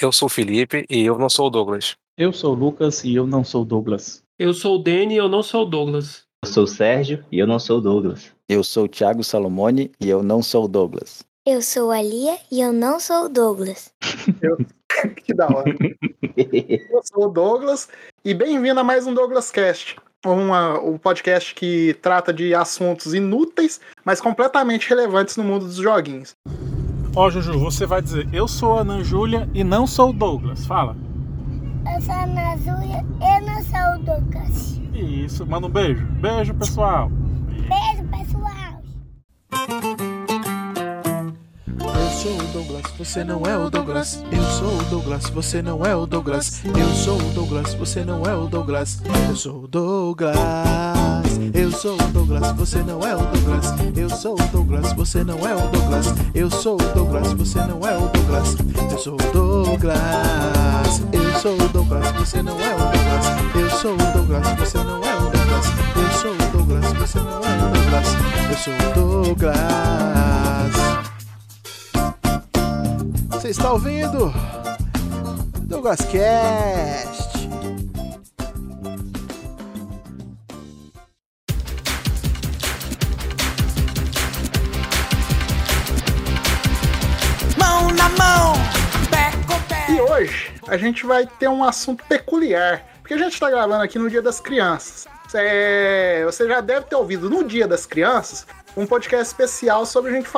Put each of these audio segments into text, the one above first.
Eu sou o Felipe e eu não sou o Douglas. Eu sou o Lucas e eu não sou o Douglas. Eu sou o Danny e eu não sou o Douglas. Eu sou o Sérgio e eu não sou o Douglas. Eu sou o Thiago Salomone e eu não sou o Douglas. Eu sou a Lia e eu não sou o Douglas. que da hora. Eu sou o Douglas e bem-vindo a mais um Douglas Cast. Uma, um podcast que trata de assuntos inúteis, mas completamente relevantes no mundo dos joguinhos. Ó, Juju, você vai dizer, eu sou a Ana Júlia e não sou o Douglas. Fala. Eu sou a Ana Júlia e não sou o Douglas. Isso, manda um beijo. Beijo, pessoal. Beijo, pessoal. Eu sou o Douglas, você não é o Douglas. Eu sou o Douglas, você não é o Douglas. Eu sou o Douglas, você não é o Douglas. Eu sou o Douglas. Eu sou o Douglas, você não é o Douglas. Eu sou o Douglas, você não é o Douglas. Eu sou o Douglas, você não é o Douglas. Eu sou o Douglas. Eu sou o Douglas, você não é o Douglas. Eu sou o Douglas, você não é o Douglas. Eu sou o Douglas, você não é o Douglas. Eu sou o Douglas. Você está ouvindo? Douglas Cast. A gente vai ter um assunto peculiar, porque a gente está gravando aqui no Dia das Crianças. Você já deve ter ouvido no Dia das Crianças um podcast especial sobre a gente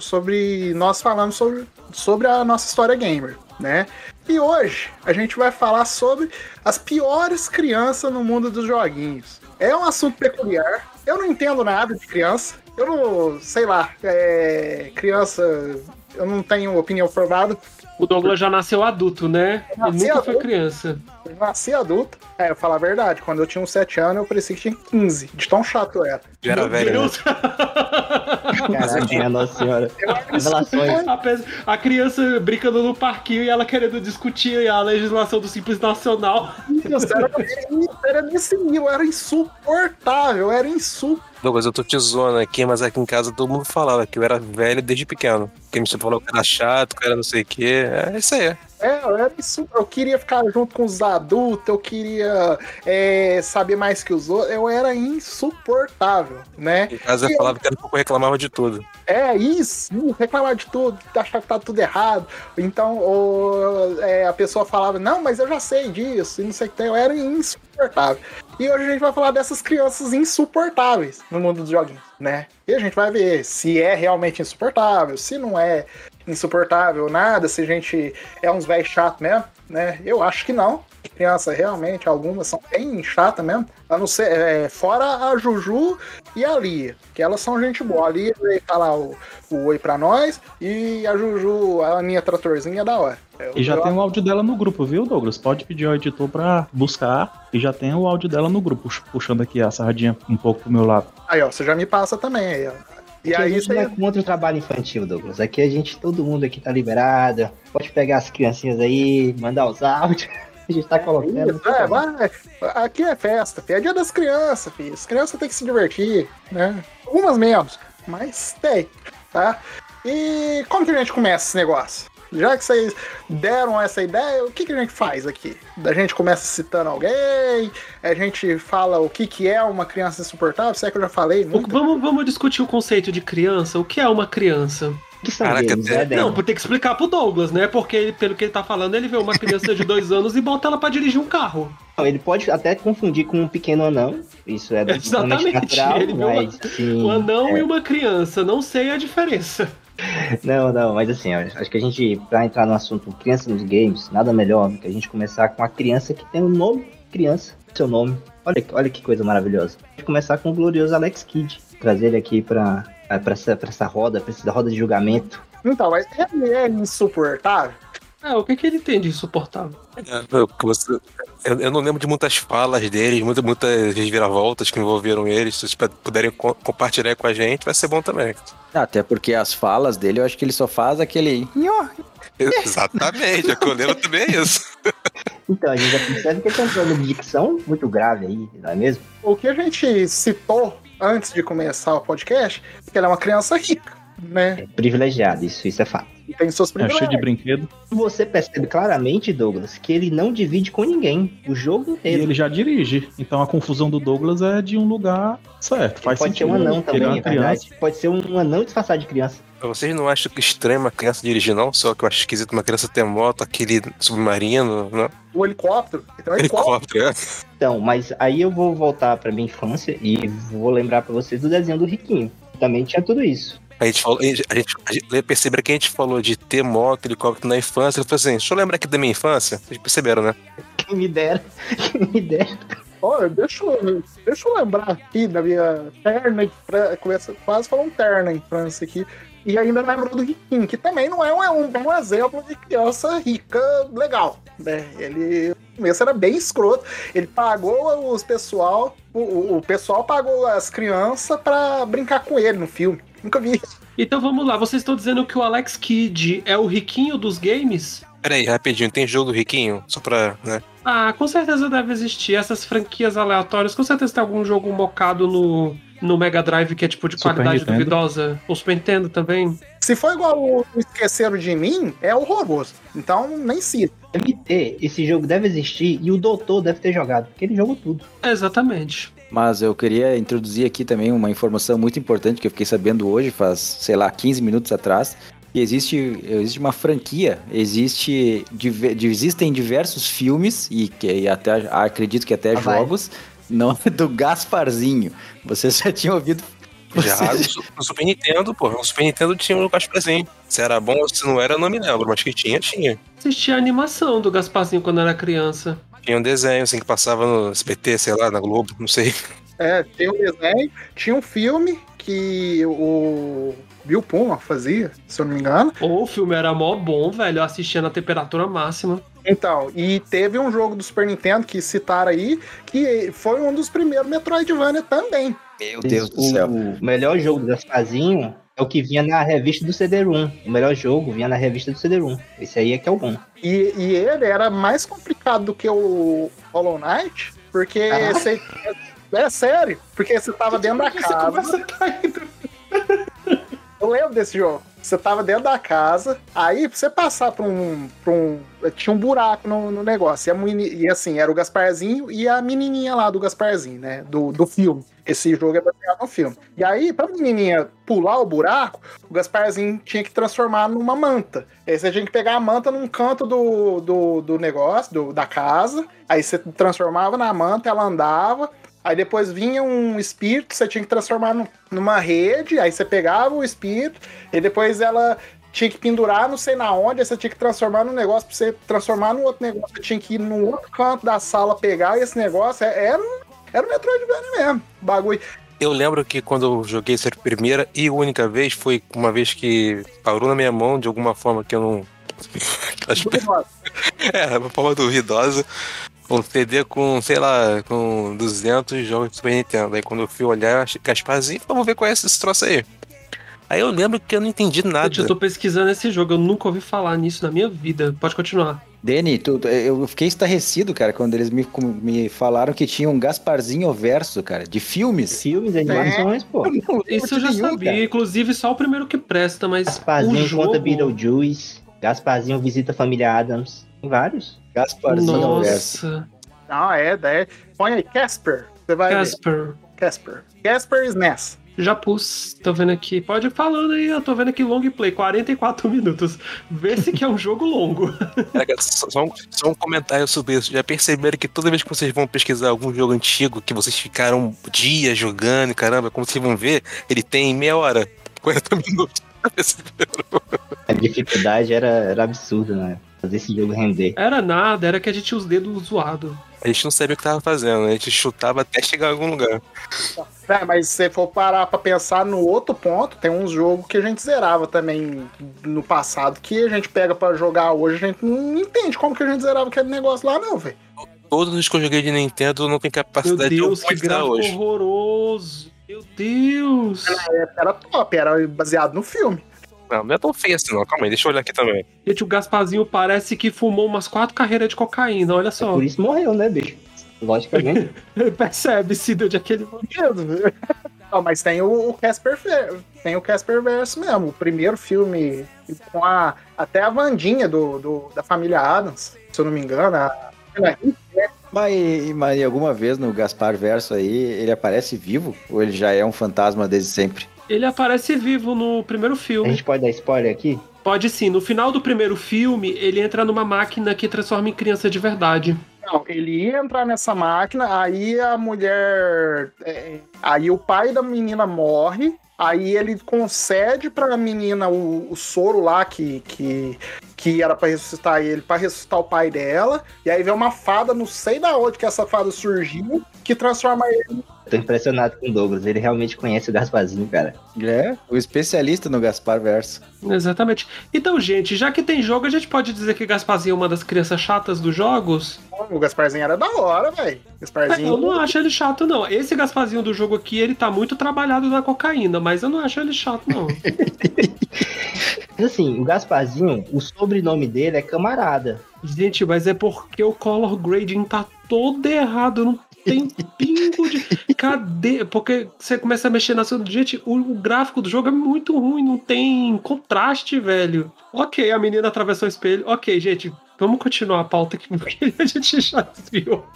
sobre nós falando sobre, sobre a nossa história gamer, né? E hoje a gente vai falar sobre as piores crianças no mundo dos joguinhos. É um assunto peculiar. Eu não entendo nada de criança. Eu não, sei lá, é, criança, eu não tenho opinião formada. O Douglas já nasceu adulto, né? Ele nunca foi adulto. criança. Eu nasci adulto. É, eu falar a verdade, quando eu tinha uns 7 anos, eu parecia que tinha 15, de tão chato eu era. Já era Meu velho. né? Caraca, Nossa Senhora. Revelações. A pe- A criança brincando no parquinho e ela querendo discutir a legislação do Simples Nacional. Isso, era, era nesse nível, era insuportável, era insuportável. Douglas, eu tô te zoando aqui, mas aqui em casa todo mundo falava que eu era velho desde pequeno. Porque me falou que era chato, que era não sei o quê. É isso aí. É, eu era insu- Eu queria ficar junto com os adultos, eu queria é, saber mais que os outros. Eu era insuportável, né? Em casa eu falava que era porque eu reclamava de tudo. É isso, isso, reclamar de tudo, achar que tá tudo errado. Então, ou, é, a pessoa falava, não, mas eu já sei disso, e não sei o que tem. Eu era insuportável. E hoje a gente vai falar dessas crianças insuportáveis no mundo dos joguinhos, né? E a gente vai ver se é realmente insuportável, se não é insuportável nada, se a gente é uns velhos chato mesmo, né? Eu acho que não. Criança, realmente, algumas são bem chatas mesmo. A não ser, é, fora a Juju e a Lia, que elas são gente boa. A Lia veio falar o, o oi pra nós e a Juju, a minha tratorzinha, é da hora. Eu- E já eu- tem o áudio dela no grupo, viu, Douglas? Pode pedir ao editor pra buscar e já tem o áudio dela no grupo, pux- puxando aqui a sardinha um pouco pro meu lado. Aí, ó, você já me passa também aí, ó. E Aqui a aí gente não é contra o trabalho infantil, Douglas. Aqui a gente, todo mundo aqui tá liberado. Pode pegar as criancinhas aí, mandar os áudios. A gente tá colocando. Isso, é, vai. Aqui é festa, filho. é dia das crianças, filho. As crianças têm que se divertir, né? Algumas menos, mas tem, tá? E como que a gente começa esse negócio? Já que vocês deram essa ideia, o que, que a gente faz aqui? A gente começa citando alguém, a gente fala o que, que é uma criança insuportável, se é que eu já falei, O- nunca. Vamos, vamos discutir o conceito de criança. O que é uma criança? que são Caraca, games, até- né? Não, por ter que explicar pro Douglas, né? Porque, ele- pelo que ele tá falando, ele vê uma criança de dois anos e bota ela pra dirigir um carro. Ele pode até confundir com um pequeno anão. Isso é Exatamente, natural, ele viu uma- mas sim, Um anão é. e uma criança. Não sei a diferença. Não, não, mas assim, ó, acho que a gente, pra entrar no assunto criança nos games, nada melhor do que a gente começar com a criança que tem o nome criança, seu nome. Olha, olha que coisa maravilhosa. A gente começar com o glorioso Alex Kidd, trazer ele aqui pra, pra, essa, pra essa roda, pra essa roda de julgamento. Então, mas ele é insuportável. Ah, o que, que ele tem de insuportável? Que você- eu- eu não lembro de muitas falas deles, muitas, muitas reviravoltas que envolveram eles. Se vocês puderem co- compartilhar com a gente, vai ser bom também. Até porque as falas dele, eu acho que ele só faz aquele. Exatamente, a colena também é isso. Então, a gente já percebe que ele tem um problema de dicção muito grave aí, não é mesmo? O que a gente citou antes de começar o podcast, é que ele é uma criança rica. Né? É privilegiado, isso, isso é fato. E tem seus É privilégios. cheio de brinquedo. Você percebe claramente, Douglas, que ele não divide com ninguém o jogo E inteiro. ele já dirige. Então a confusão do Douglas é de um lugar certo. Faz Pode ser sentido. um anão também, é é verdade. criança. Pode ser um anão disfarçado de criança. Vocês não acham que estranho uma criança dirigir, não? Só que eu acho esquisito uma criança ter moto, aquele submarino, né? O helicóptero. Então, o helicóptero. helicóptero, é. Então, mas aí eu vou voltar pra minha infância e vou lembrar pra vocês do desenho do Riquinho. Também tinha tudo isso. A gente falou, a gente, a gente, perceberam que a gente falou de ter moto, helicóptero na infância. Falou assim: deixa eu lembrar aqui da minha infância. Vocês perceberam, né? Quem me dera, quem me dera. Olha, deixa, eu- deixa eu lembrar aqui da minha terna. Começa quase falando terna infância aqui. E ainda lembrou do Riquinho, que também não é um, um bom exemplo de criança rica legal. Né? Ele começo era bem escroto. Ele pagou os pessoal, o, o- pessoal pagou as crianças pra brincar com ele no filme. Nunca vi isso. Então vamos lá, vocês estão dizendo que o Alex Kidd é o riquinho dos games? Peraí, rapidinho, tem jogo do Riquinho? Só pra. Né? Ah, com certeza deve existir. Essas franquias aleatórias, com certeza tem algum jogo mocado no, no Mega Drive que é tipo de Super qualidade Nintendo. duvidosa. O Super Nintendo também. Se for igual o Esqueceram de Mim, é horroroso. Então, nem cita. Deve ter, esse jogo deve existir e o doutor deve ter jogado, porque ele jogou tudo. Exatamente. Mas eu queria introduzir aqui também uma informação muito importante que eu fiquei sabendo hoje, faz, sei lá, 15 minutos atrás. Que existe, existe uma franquia, existe, existem diversos filmes e, que, e até acredito que até Ah, vai. jogos não do Gasparzinho. Vocês já tinham ouvido Já no, Super Nintendo, pô. No Super Nintendo tinha um Gasparzinho. Se era bom ou se não era, eu não me lembro. Mas que tinha, tinha. Assistia a animação do Gasparzinho quando era criança. Tinha um desenho, assim, que passava no SBT, sei lá, na Globo, não sei. É, tem um desenho, tinha um filme que o Bill Puma fazia, se eu não me engano. Ou o filme era mó bom, velho. Eu assistia na temperatura máxima. Então, e teve um jogo do Super Nintendo que citaram aí, que foi um dos primeiros Metroidvania também. Meu Deus do o, céu. o melhor jogo do Gasparzinho é o que vinha na revista do CD-ROM. O melhor jogo vinha na revista do CD-ROM. Esse aí é que é o bom. E, e ele era mais complicado do que o Hollow Knight, porque Ah. você. É sério, porque você tava dentro da casa. Eu lembro desse jogo. Você tava dentro da casa, aí pra você passar pra um. Pra um tinha um buraco no, no negócio. E, a e assim, era o Gasparzinho e a menininha lá do Gasparzinho, né? Do, do filme. Esse jogo é baseado no filme. E aí, pra menininha pular o buraco, o Gasparzinho tinha que transformar numa manta. Aí você tinha que pegar a manta num canto do, do, do negócio, do- da casa. Aí você transformava na manta, ela andava. Aí depois vinha um espírito, você tinha que transformar num- numa rede, aí você pegava o espírito, e depois ela tinha que pendurar não sei na onde, aí você tinha que transformar num negócio, pra você transformar num outro negócio, você tinha que ir no outro canto da sala pegar esse negócio, é- era, um- era um Metroidvania mesmo, bagulho. Eu lembro que quando eu joguei essa primeira e única vez, foi uma vez que parou na minha mão de alguma forma que eu não. É, uma forma duvidosa. Um CD com, sei lá, com 200 jogos de Super Nintendo. Aí quando eu fui olhar, eu achei Gasparzinho, vamos ver qual é esse troço aí. Aí eu lembro que eu não entendi nada. Gente, eu tô pesquisando esse jogo. Eu nunca ouvi falar nisso na minha vida. Pode continuar. Tu- tu- eu fiquei estarrecido, cara, quando eles me, me falaram que tinha um Gasparzinho verso, cara, de filmes. Filmes, animações, pô. Isso eu já nenhum, sabia. cara. Inclusive, só o primeiro que presta, mas o Gasparzinho jogo... conta Beetlejuice. Gasparzinho visita a família Adams. Tem vários. Gasparzinho verso. Nossa, Ah, é, é. Põe aí, Casper, você vai ver. Casper. Casper. Casper SNES. Já pus, tô vendo aqui. Pode ir falando aí, eu tô vendo aqui long play, 44 minutos. Vê se que é um jogo longo. Só, um, só um comentário sobre isso. Já perceberam que toda vez que vocês vão pesquisar algum jogo antigo que vocês ficaram dias jogando, caramba, como vocês vão ver, ele tem meia hora, 40 minutos. A dificuldade era, era absurda, né? Fazer esse jogo render. Era nada, era que a gente tinha os dedos zoados. A gente não sabia o que tava fazendo, a gente chutava até chegar em algum lugar. É, mas se você for parar pra pensar no outro ponto, tem uns jogos que a gente zerava também no passado, que a gente pega pra jogar hoje, a gente não entende como que a gente zerava aquele negócio lá, não, velho. Todos os que eu joguei de Nintendo não tem Meu capacidade Deus, de que gráfico hoje. horroroso. Meu Deus. Era top, era baseado no filme. Não, não é tão feio assim, não. Calma aí, deixa eu olhar aqui também. Gente, o Gasparzinho parece que fumou umas quatro carreiras de cocaína, olha só. Por isso morreu, né, bicho? Logicamente. Percebe-se de onde aquele. Não, mas tem o, o Casper tem o Casper Verso mesmo, o primeiro filme com a até a Vandinha do, do- da família Adams, se eu não me engano, a, ela- Mas, mas alguma vez no Gaspar Verso aí, ele aparece vivo? Ou ele já é um fantasma desde sempre? Ele aparece vivo no primeiro A filme. gente pode dar spoiler aqui? Pode sim. No final do primeiro filme, ele entra numa máquina que transforma em criança de verdade. Não, ele ia entrar nessa máquina, aí a mulher. é, aí o pai da menina morre, aí ele concede pra menina o, o soro lá que, que, que era pra ressuscitar ele, pra ressuscitar o pai dela, e aí vem uma fada, não sei da onde que essa fada surgiu, que transforma ele. Tô impressionado com o Douglas, ele realmente conhece o Gasparzinho, cara. É, o especialista no Gaspar Verso. Exatamente. Então, gente, já que tem jogo, a gente pode dizer que Gasparzinho é uma das crianças chatas dos jogos? O Gasparzinho era da hora, velho. Gasparzinho. Eu não acho ele chato, não. Esse Gasparzinho do jogo aqui, ele tá muito trabalhado na cocaína, mas eu não acho ele chato, não. Mas assim, o Gasparzinho, o sobrenome dele é camarada. Gente, mas é porque o color grading tá todo errado, não tem pingo de. Cadê? Porque você começa a mexer na sua. Gente, o, o gráfico do jogo é muito ruim, não tem contraste, velho. Ok, a menina atravessou o espelho. Ok, gente, vamos continuar a pauta aqui, porque a gente já desviou.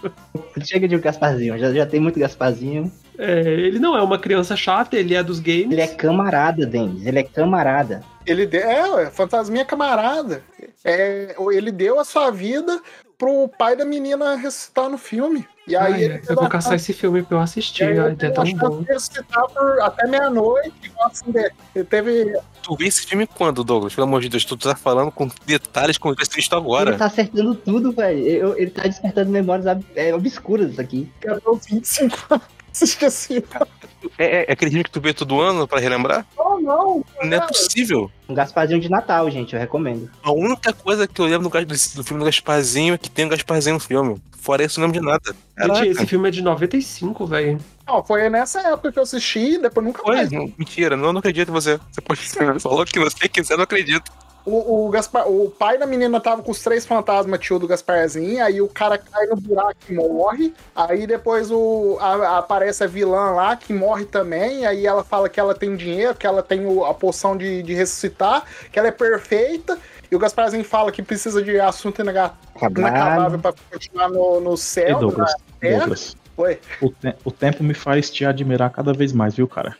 Chega de Gasparzinho, já, já tem muito Gasparzinho. É, ele não é uma criança chata, ele é dos games. Ele é camarada, Denis, ele é camarada. Ele deu, é, fantasminha camarada. É, ele deu a sua vida pro pai da menina ressuscitar no filme. E aí Ai, ele eu vou caçar esse filme pra eu assistir, aí é tão bom. por até meia-noite. assim, teve. Tu viu esse filme quando, Douglas? Pelo amor de Deus, tu tá falando com detalhes como eu assisto agora. Ele tá acertando tudo, velho. Ele tá despertando memórias é, obscuras aqui. Os 25 anos. Esqueci. É, é aquele filme que tu vê todo ano pra relembrar? Oh, não. Não é possível. Um Gasparzinho de Natal, gente, eu recomendo. A única coisa que eu lembro do, do filme do Gasparzinho é que tem o Gasparzinho no filme. Fora isso, não lembro de nada. Gente, esse filme é de 95, velho. Não, foi nessa época que eu assisti, depois nunca Foi? mais. Não, mentira, não, não acredito em você. Você pode falou que você quiser, não acredito. O, o, Gaspar, o pai da menina tava com os três fantasmas tio do Gasparzinho, aí o cara cai no buraco e morre. Aí depois o, a- aparece a vilã lá que morre também. Aí ela fala que ela tem dinheiro, que ela tem o- a poção de, de ressuscitar, que ela é perfeita. E o Gasparzinho fala que precisa de assunto inacabável pra continuar no, no céu. Douglas, na terra. Douglas, Oi. o, te- o tempo me faz te admirar cada vez mais, viu, cara?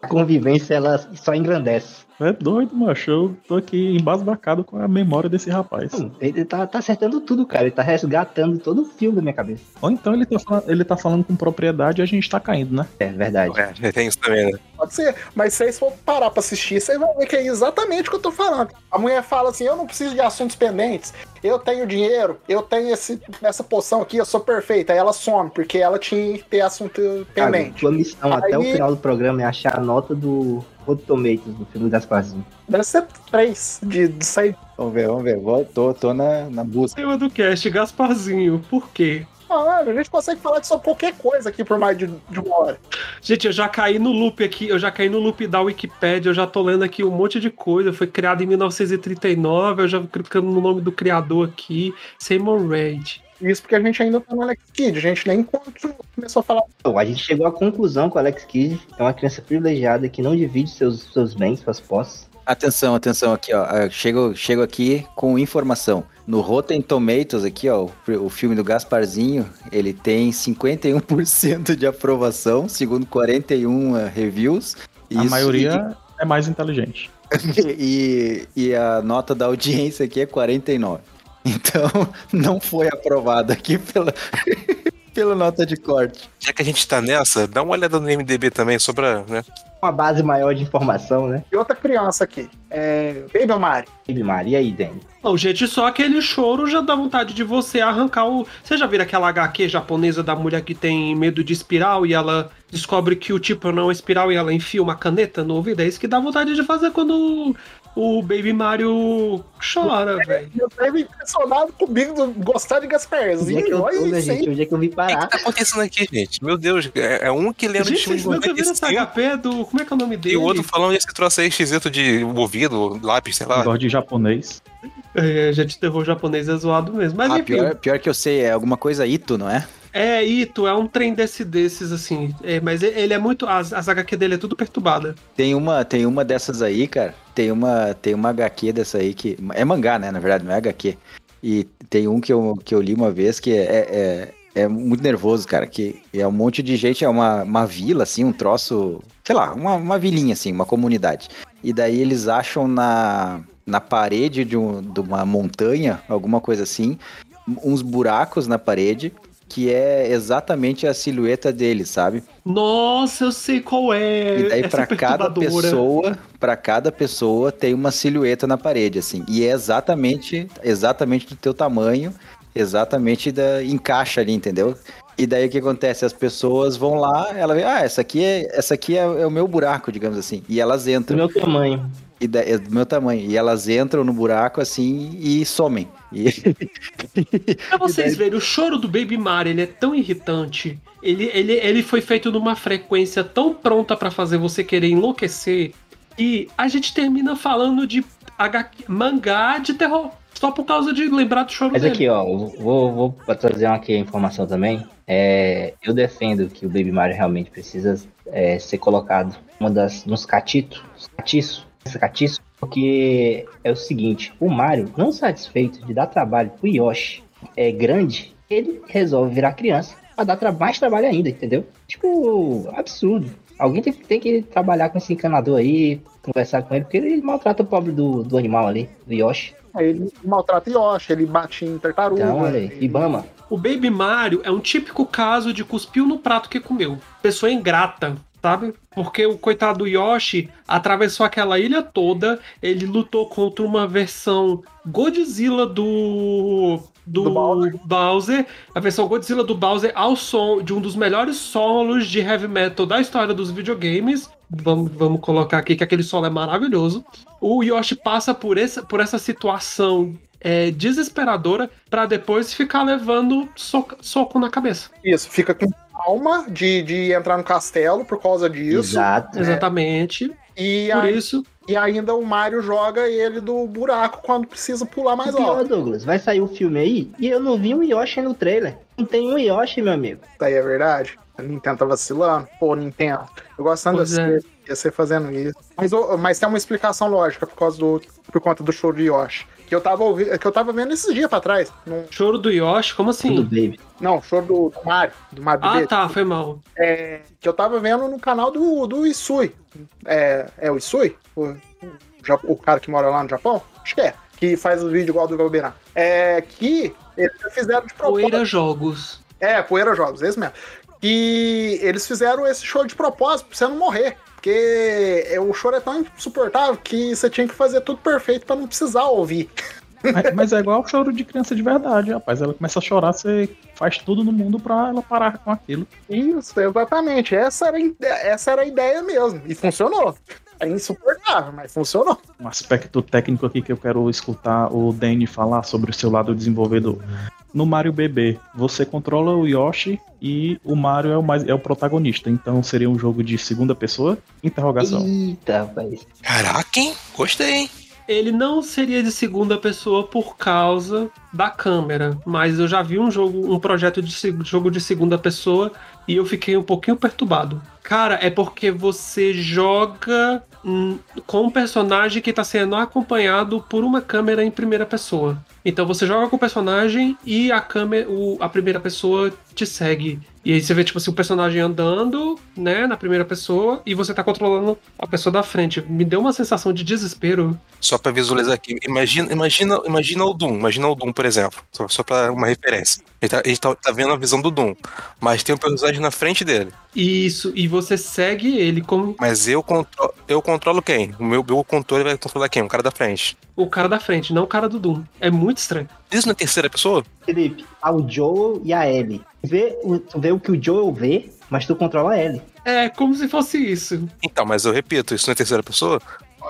A convivência, ela só engrandece. É doido, macho. Eu tô aqui embasbacado com a memória desse rapaz. Ele tá, tá acertando tudo, cara. Ele tá resgatando todo o filme da minha cabeça. Ou então ele tá, falando, ele tá falando com propriedade e a gente tá caindo, né? É verdade. É, tem isso também, né? Pode ser, mas se vocês for parar pra assistir, vocês vão ver que é exatamente o que eu tô falando. A mulher fala assim: eu não preciso de assuntos pendentes, eu tenho dinheiro, eu tenho esse, essa poção aqui, eu sou perfeita. Aí ela some, porque ela tinha que ter assunto Cara, pendente. tua missão até o Aí- final do programa é achar a nota do Rotten Tomatoes do filme do Gasparzinho. Deve ser três de, de sair. Vamos ver, vamos ver. Vou- Tô, tô na, na busca. Tema do cast, Gasparzinho. Por quê? Ah, a gente consegue falar de sobre qualquer coisa aqui por mais de, de uma hora. Gente, eu já caí no loop aqui, eu já caí no loop da Wikipedia, eu já tô lendo aqui um monte de coisa. Foi criado em 1939, eu já clicando no nome do criador aqui, Seymour Reid. Isso porque a gente ainda tá no Alex Kidd, a gente nem encontrou- começou a falar. Bom, a gente chegou à conclusão que o Alex Kidd é uma criança privilegiada que não divide seus, seus bens, suas posses. Atenção, atenção aqui, ó. Ah, Chego, chego aqui com informação. No Rotten Tomatoes aqui, ó, o, filme do Gasparzinho, ele tem 51% de aprovação, segundo 41 ah, reviews. A Isso- maioria é mais inteligente. E, e a nota da audiência aqui é 49. Então, não foi aprovado aqui pela, pela nota de corte. Já que a gente tá nessa, dá uma olhada no MDB também, só pra, né? Uma base maior de informação, né? E outra criança aqui, é. Baby Mari. Baby Mari, e aí, Danny? Não, gente, só aquele choro já dá vontade de você arrancar o. Você já viram aquela HQ japonesa da mulher que tem medo de espiral e ela descobre que o tipo não é espiral e ela enfia uma caneta no ouvido? É isso que dá vontade de fazer quando o Baby Mario chora, velho. Eu teve impressionado comigo do gostar de Onde é que Gasparzinho. eu Olha tô, né, isso gente? Onde é que eu vim O que, parar? que tá acontecendo aqui, gente? Meu Deus, é, é um que lembra de Gente, filme de viram essa 95 HP do. Como é que é o nome dele? e o outro falando esse troço aí esquisito de ouvido, lápis, sei lá. Gosto de japonês. É, gente, terror japonês é zoado mesmo. Mas Ah, enfim. pior, pior que eu sei, é alguma coisa Ito, não é? É, Ito, é um trem desse, desses, assim. É, mas ele é muito. As, as HQ dele é tudo perturbada. Tem uma, tem uma dessas aí, cara. Tem uma, tem uma HQ dessa aí que. É mangá, né? Na verdade, não é HQ. E tem um que eu, que eu li uma vez que é, é, é muito nervoso, cara. Que é um monte de gente, é uma, uma vila, assim, um troço. Sei lá, uma, uma vilinha, assim, uma comunidade. E daí eles acham na, na parede de, um, de uma montanha, alguma coisa assim, uns buracos na parede. Que é exatamente a silhueta deles, sabe? Nossa, eu sei qual é. E daí Essa pra cada pessoa, para cada pessoa tem uma silhueta na parede assim. E é exatamente, exatamente do teu tamanho, exatamente da encaixa ali, entendeu? E daí o que acontece? As pessoas vão lá, ela vê, ah, essa aqui é, essa aqui é, é o meu buraco, digamos assim. E elas Do entram meu tamanho. E da- é do meu tamanho. E elas entram no buraco assim e somem. E Pra vocês verem, o choro do Baby Mario, ele é tão irritante. Ele, ele, ele foi feito numa frequência tão pronta pra fazer você querer enlouquecer. E a gente termina falando de HQ, mangá de terror. Só por causa de lembrar do choro Mas dele. aqui, ó, vou, vou trazer uma aqui a informação também. É, eu defendo que o Baby Mario realmente precisa é, ser colocado uma das nos catitos, catiço, catiço, porque é o seguinte, o Mario, não satisfeito de dar trabalho pro Yoshi é grande, ele resolve virar criança pra dar tra mais trabalho ainda, entendeu? Tipo, absurdo. Alguém tem, tem que trabalhar com esse encanador aí, conversar com ele, porque ele maltrata o pobre do, do animal ali, do Yoshi. Aí ele maltrata Yoshi, ele bate em tartaruga. Então, olha aí, ele- Ibama. O Baby Mario é um típico caso de cuspiu no prato que comeu. Pessoa ingrata, sabe? Porque o coitado do Yoshi atravessou aquela ilha toda, ele lutou contra uma versão Godzilla do. Do, Do Bowser. Bowser, a versão Godzilla do Bowser ao som de um dos melhores solos de heavy metal da história dos videogames. Vamos, vamos colocar aqui que aquele solo é maravilhoso. O Yoshi passa por essa, por essa situação é, desesperadora pra depois ficar levando soco, soco na cabeça. Isso, fica com alma de, de entrar no castelo por causa disso. Exato. Exatamente. E, Por aí- isso, e ainda o Mario joga ele do buraco quando precisa pular mais pior, alto. Douglas, vai sair o filme aí e eu não vi um Yoshi no trailer. Não tem um Yoshi, meu amigo. Isso aí é verdade. A Nintendo tá vacilando. Pô, Nintendo. Eu gosto tanto de é. você, você fazendo isso. Mas, mas tem uma explicação lógica por causa do. por conta do show de Yoshi. Que eu tava, ouvi- que eu tava vendo esses dias pra trás. Num- choro do Yoshi, como Do assim? Baby. não, show do, do Mario. Do Mario Ah, Bebê. tá, foi mal. É, que eu tava vendo no canal do, do Isui. É, é o Isui? O, o o cara que mora lá no Japão? Acho que é. Que faz os vídeos igual do Galbeirão. É que eles fizeram de propósito. Poeira Jogos. É, Poeira Jogos, esse mesmo. E eles fizeram esse show de propósito pra você não morrer. Porque é, o choro é tão insuportável que você tinha que fazer tudo perfeito pra não precisar ouvir. Mas, mas é igual o choro de criança de verdade, rapaz. Ela começa a chorar, você faz tudo no mundo pra ela parar com aquilo. Isso, exatamente. Essa era, essa era a ideia mesmo. E funcionou. É insuportável, mas funcionou. Um aspecto técnico aqui que eu quero escutar o Danny falar sobre o seu lado desenvolvedor. No Mario BB, você controla o Yoshi e o Mario é o, mais, é o protagonista. Então seria um jogo de segunda pessoa? Interrogação. Eita, rapaz. Caraca, hein? Gostei, hein? Ele não seria de segunda pessoa por causa da câmera, mas eu já vi um jogo, um projeto de jogo de segunda pessoa e eu fiquei um pouquinho perturbado. Cara, é porque você joga com um personagem que tá sendo acompanhado por uma câmera em primeira pessoa. Então você joga com o personagem e a câmera, o- a primeira pessoa te segue. E aí você vê, tipo assim, o personagem andando, né, na primeira pessoa, e você tá controlando a pessoa da frente. Me deu uma sensação de desespero. Só pra visualizar aqui. Imagina, imagina, imagina o Doom. Imagina o Doom, por exemplo. Só, só pra uma referência. Gente, tá, gente tá- tá vendo a visão do Doom. Mas tem um personagem na frente dele. Isso, e você segue ele como Mas eu, contro eu controlo quem? O meu, meu controle vai controlar quem? O cara da frente. O cara da frente, não o cara do Doom. É muito estranho. Isso na terceira pessoa? Felipe, há o Joel e a Ellie. Tu vê, o- tu vê o que o Joel vê, mas tu controla a Ellie. É como se fosse isso. Então, mas eu repito, isso na terceira pessoa?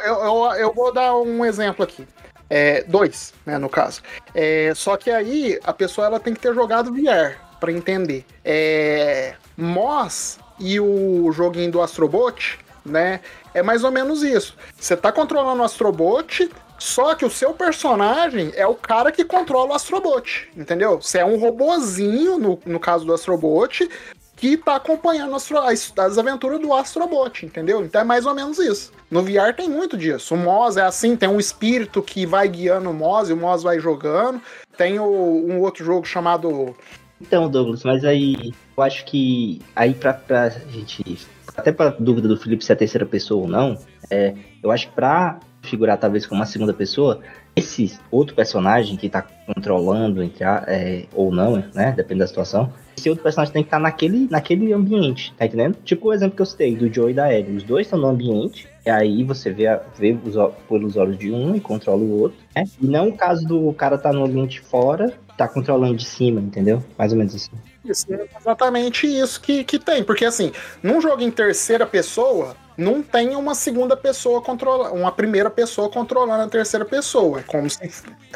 Eu, eu, eu vou dar um exemplo aqui. É, dois, né, no caso. É, só que aí a pessoa ela tem que ter jogado VR pra entender. É, Moss e o joguinho do Astrobot, né? É mais ou menos isso. Você tá controlando o Astrobot Só que o seu personagem é o cara que controla o Astrobot, entendeu? Você é um robozinho, no, no caso do Astrobot, que tá acompanhando as, as aventuras do Astrobot, entendeu? Então é mais ou menos isso. No VR tem muito disso. O Moz é assim, tem um espírito que vai guiando o Moz e o Moz vai jogando. Tem o, um outro jogo chamado. Então, Douglas, mas aí eu acho que aí pra, pra gente. Até pra dúvida do Felipe se é terceira pessoa ou não, é, eu acho que pra figurar talvez como uma segunda pessoa, esse outro personagem que tá controlando, entre a- é, ou não, né? Depende da situação. Esse outro personagem tem que estar naquele, naquele ambiente, tá entendendo? Tipo o exemplo que eu citei, do Joe e da Ellie. Os dois estão no ambiente, e aí você vê, a- vê os, pelos olhos de um e controla o outro, né? E não o caso do cara tá no ambiente fora, tá controlando de cima, entendeu? Mais ou menos assim. Isso, é exatamente isso que, que tem. Porque assim, num jogo em terceira pessoa, não tem uma segunda pessoa controlando, uma primeira pessoa controlando a terceira pessoa. É como se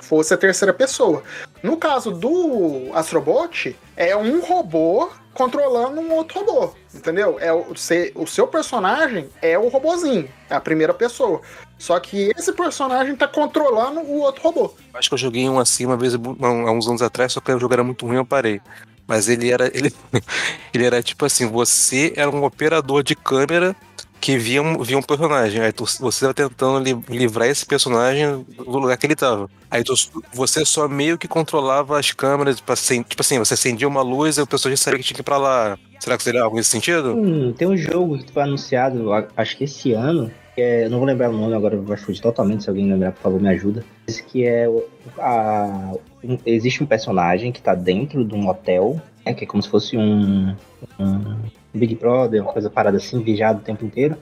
fosse a terceira pessoa. No caso do Astrobot, é um robô controlando um outro robô. Entendeu? É o, se- o seu personagem é o robozinho, é a primeira pessoa. Só que esse personagem tá controlando o outro robô. Acho que eu joguei um assim uma vez há uns anos atrás, só que o jogo era muito ruim, eu parei. Mas ele era. Ele, ele era tipo assim, você era um operador de câmera que via um, via um personagem. Aí tu, você estava tentando li- livrar esse personagem do lugar que ele tava. Aí tu- você só meio que controlava as câmeras, pra, acen- tipo assim, você acendia uma luz e o personagem sabia que tinha que ir pra lá. Será que seria algo nesse sentido? Hum, tem um jogo que foi anunciado, acho que esse ano, é, eu não vou lembrar o nome agora, vai fugir totalmente, se alguém lembrar, por favor, me ajuda. Esse que é, a- um- existe um personagem que tá dentro de um hotel, né, que é como se fosse um, um Big Brother, uma coisa parada assim, vigiado o tempo inteiro.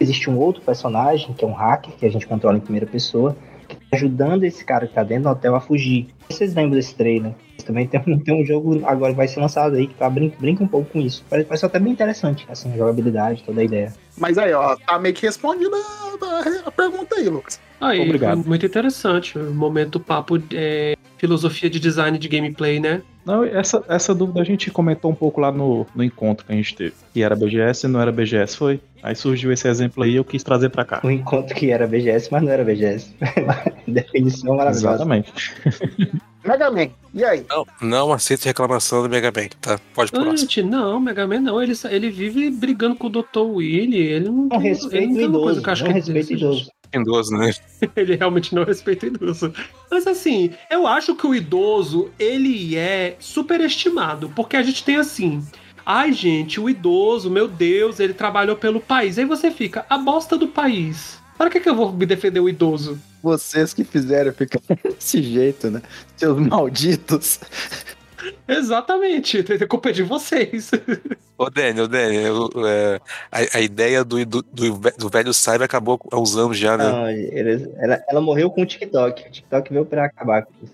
Existe um outro personagem, que é um hacker, que a gente controla em primeira pessoa, que tá ajudando esse cara que tá dentro do hotel a fugir. Vocês lembram desse trailer? Também tem, um- tem um jogo agora que vai ser lançado aí que tá, brin brinca um pouco com isso. Parece, parece até bem interessante, assim, a jogabilidade, toda a ideia. Mas aí, ó, tá meio que respondida a, a pergunta aí, Lucas. Aí, Obrigado. muito interessante. O momento papo é, filosofia de design de gameplay, né? Não, essa, essa dúvida a gente comentou um pouco lá no, no encontro que a gente teve. Que era BGS e não era BGS, foi? Aí surgiu esse exemplo aí e eu quis trazer pra cá. Um encontro que era BGS, mas não era BGS. Definição maravilhosa. Exatamente. Mega Man, e aí? Não, não aceito reclamação do Mega Man, tá? Pode próximo. gente, não, Mega Man não. Ele, ele vive brigando com o Dr. Willy. Ele não, Não tem- respeita ele não o tem uma coisa idoso, que eu acho não que é respeita idoso. Idoso, né? ele realmente não respeita o idoso. Mas assim, eu acho que o idoso, ele é superestimado, porque a gente tem assim. Ai, gente, o idoso, meu Deus, ele trabalhou pelo país. Aí você fica, a bosta do país. Para que, que eu vou me defender o idoso? Vocês que fizeram ficar desse jeito, né? Seus malditos. Exatamente, a culpa é de vocês. Ô, Daniel, Daniel, eu- é, a, a ideia do, do, do ve- do velho Cyber acabou há uns anos já, né? Não, ele- ela, ela morreu com o TikTok. O TikTok veio pra acabar com isso.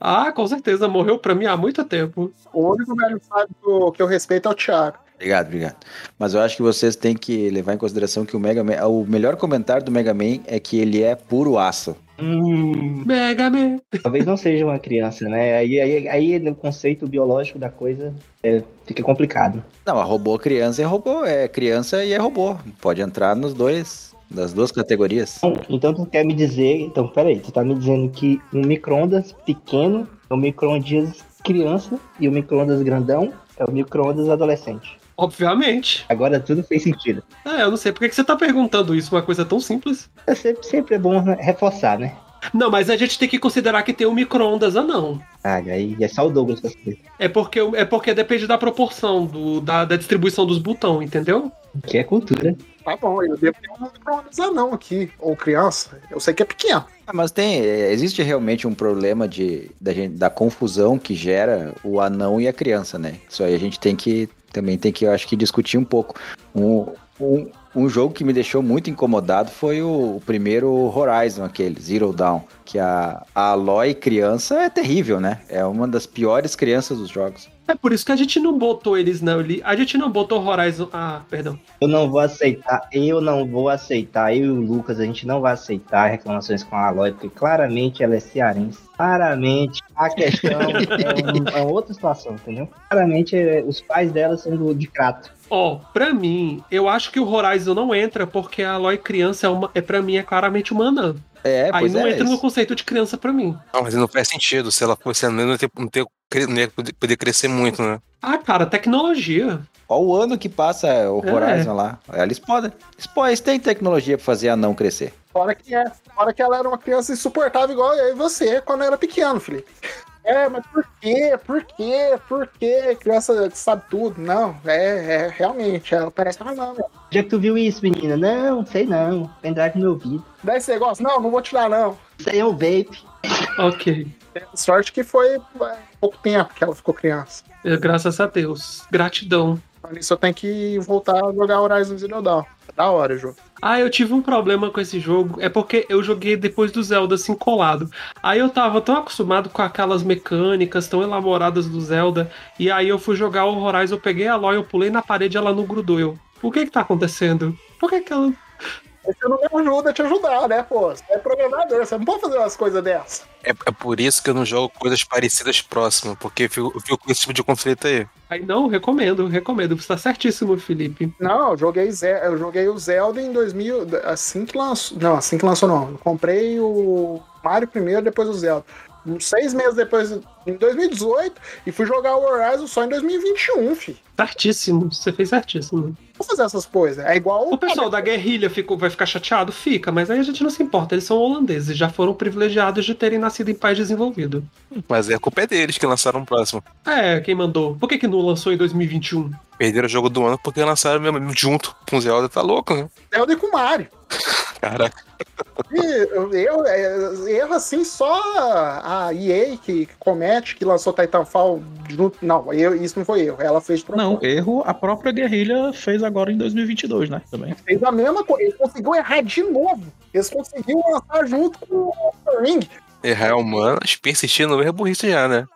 Ah, com certeza, morreu pra mim há muito tempo. O único velho sabe que eu, que eu respeito é o Thiago. Obrigado, obrigado. Mas eu acho que vocês têm que levar em consideração que o Mega Man, o melhor comentário do Mega Man é que ele é puro aço. Hum, Mega Man. Talvez não seja uma criança, né? Aí, aí, aí no conceito biológico da coisa é, fica complicado. Não, a robô criança é robô, é criança e é robô. Pode entrar nos dois, das duas categorias. Então, então tu quer me dizer, então peraí, tu tá me dizendo que um micro-ondas pequeno é um micro-ondas criança e o micro-ondas grandão é o micro-ondas adolescente. Obviamente. Agora tudo fez sentido. Ah, eu não sei por que você tá perguntando isso, uma coisa tão simples. É sempre, sempre é bom reforçar, né? Não, mas a gente tem que considerar que tem o micro-ondas anão. Ah, aí é só o Douglas pra saber. É porque, é porque depende da proporção, do, da, da distribuição dos botões, entendeu? Que é cultura. Tá bom, eu devo ter um micro-ondas anão aqui, ou criança. Eu sei que é pequeno. Ah, mas tem, é, existe realmente um problema de, da, gente- da confusão que gera o anão e a criança, né? Isso aí a gente tem que, também tem que, eu acho que discutir um pouco. Um, um, um jogo que me deixou muito incomodado foi o, o primeiro Horizon, aquele, Zero Dawn, que a, a Aloy criança é terrível, né? É uma das piores crianças dos jogos. É por isso que a gente não botou eles na. li- A gente não botou Horizon. Ah, perdão. Eu não vou aceitar, eu não vou aceitar, eu e o Lucas, a gente não vai aceitar reclamações com a Aloy, porque claramente ela é cearense. Claramente a questão é, um- é outra situação, entendeu? Claramente é, os pais dela são do, de crato. Ó, pra mim, eu acho que o Horizon não entra porque a Aloy criança é, uma, é pra mim é claramente uma anã. É, Aí não é. entra no isso. conceito de criança pra mim. Não, mas não faz sentido. Se ela fosse anã, não ia, ter, não, ter, não ia poder- poder crescer muito, né? Ah, cara, tecnologia. Ó o ano que passa o É. Horizon lá. Eles podem. Eles, podem, eles têm tecnologia pra fazer a não crescer. Fora que é. Fora que ela era uma criança insuportável igual eu e você quando era pequeno, Felipe. É, mas por quê? Por quê? Por quê? Criança sabe tudo. Não, é, é realmente, ela parece uma não. velho. Já que tu viu isso, menina? Não, sei não. Pendrive no meu ouvido. Dá esse negócio? Não, não vou tirar, não. Isso aí é um vape. Ok. Sorte que foi é, pouco tempo que ela ficou criança. É, Graças a Deus. Gratidão. Isso eu tenho que voltar a jogar Horizon Zero Dawn. Da hora o jogo. Ah, eu tive um problema com esse jogo. É porque eu joguei depois do Zelda assim colado. Aí eu tava tão acostumado com aquelas mecânicas tão elaboradas do Zelda. E aí eu fui jogar o Horizon, eu peguei a Aloy, eu pulei na parede e ela não grudou. Eu, o que que tá acontecendo? Por que que ela. Você não me ajuda a te ajudar, né, pô? Você é programador, você não pode fazer umas coisas dessas. É, é por isso que eu não jogo coisas parecidas próximas, porque eu fico, eu fico com esse tipo de conflito aí. Aí não, recomendo, recomendo. Você tá certíssimo, Felipe. Não, eu joguei, Ze- eu joguei o Zelda em 2000, assim que lançou. Não, assim que lançou não. Eu comprei o Mario primeiro, depois o Zelda. Seis meses depois, em 2018, e fui jogar o Horizon só em 2021, fi. Certíssimo, você fez certíssimo. Vou fazer essas coisas. É igual O pessoal da guerrilha ficou, vai ficar chateado? Fica, mas aí a gente não se importa. Eles são holandeses, já foram privilegiados de terem nascido em país desenvolvido. Mas é a culpa é deles que lançaram o próximo. É, quem mandou? Por que, que não lançou em 2021? Perderam o jogo do ano porque lançaram mesmo junto com o Zelda, tá louco, né? Zelda e com o Mario. Caraca. Eu, é, erro assim só a EA que comete, que lançou Titanfall junto. Não, eu, isso não foi erro. Ela fez Não, erro a própria guerrilha fez agora em 2022, né? Também. Fez a mesma coisa. Eles conseguiu errar de novo. Eles conseguiram lançar junto com o Ring. Errar é humano, persistir no erro é burrice já, né?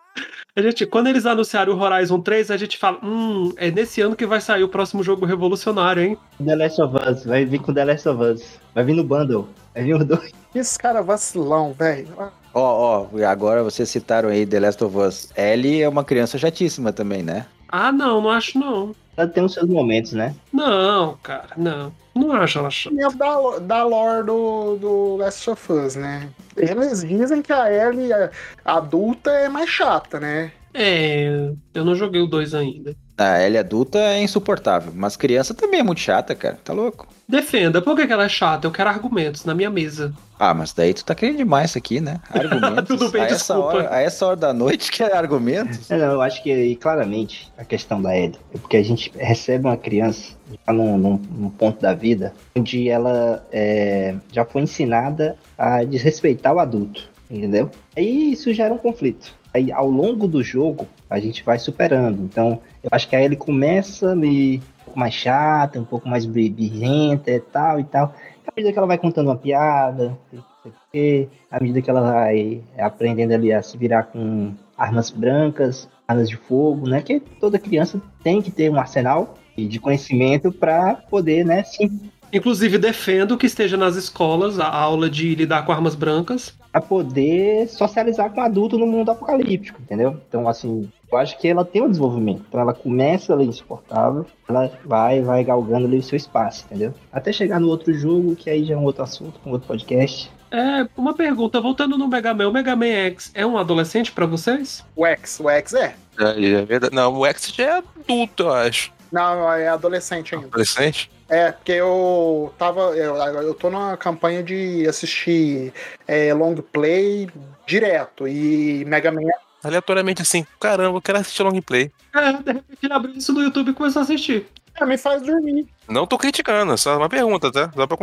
A gente, quando eles anunciaram o Horizon 3, a gente fala: hum, é nesse ano que vai sair o próximo jogo revolucionário, hein? The Last of Us. Vai vir com The Last of Us. Vai vir no bundle. Vai vir os dois. Esse cara vacilão, velho. Ó, ó, agora vocês citaram aí The Last of Us. Ellie é uma criança chatíssima também, né? Ah, não, não acho não. Ela tem os seus momentos, né? Não, cara, não. Não acho ela chata. Dentro da, da lore do, do Last of Us, né? Eles dizem que a Ellie a- adulta é mais chata, né? É, eu não joguei o 2 ainda. A Ellie adulta é insuportável, mas criança também é muito chata, cara. Tá louco? Defenda, por que ela é chata? Eu quero argumentos na minha mesa. Ah, mas daí tu tá querendo demais isso aqui, né? Argumentos. Tudo bem, a essa desculpa. hora, a essa hora da noite que é argumentos. Não, não, eu acho que claramente a questão da Ellie é porque a gente recebe uma criança já num, num- num ponto da vida onde ela é, já foi ensinada a desrespeitar o adulto, entendeu? Aí isso gera um conflito. Aí ao longo do jogo a gente vai superando. Então eu acho que a Ellie começa meio um pouco mais chata, um pouco mais bri- birrenta e tal e tal. À medida que ela vai contando uma piada, quê, à medida que ela vai aprendendo ali a se virar com armas brancas, armas de fogo, né? Que toda criança tem que ter um arsenal de conhecimento para poder, né, se Inclusive, defendo que esteja nas escolas a aula de lidar com armas brancas. a poder socializar com adulto no mundo apocalíptico, entendeu? Então, assim, eu acho que ela tem um desenvolvimento. Então, ela começa ali insuportável, ela vai, vai galgando ali o seu espaço, entendeu? Até chegar no outro jogo, que aí já é um outro assunto, um outro podcast. É, uma pergunta, voltando no Mega Man, o Mega Man X é um adolescente pra vocês? O X, o X é. É, é verdade. Não, o X já é adulto, eu acho. Não, é adolescente ainda. Adolescente? É, porque eu tava. Eu, eu tô numa campanha de assistir é, long play direto. E Mega Man Aleatoriamente assim, caramba, eu quero assistir long play. É, de repente ele abriu isso no YouTube e começou a assistir. é, me faz dormir. Não tô criticando, é só uma pergunta, tá? Só pra.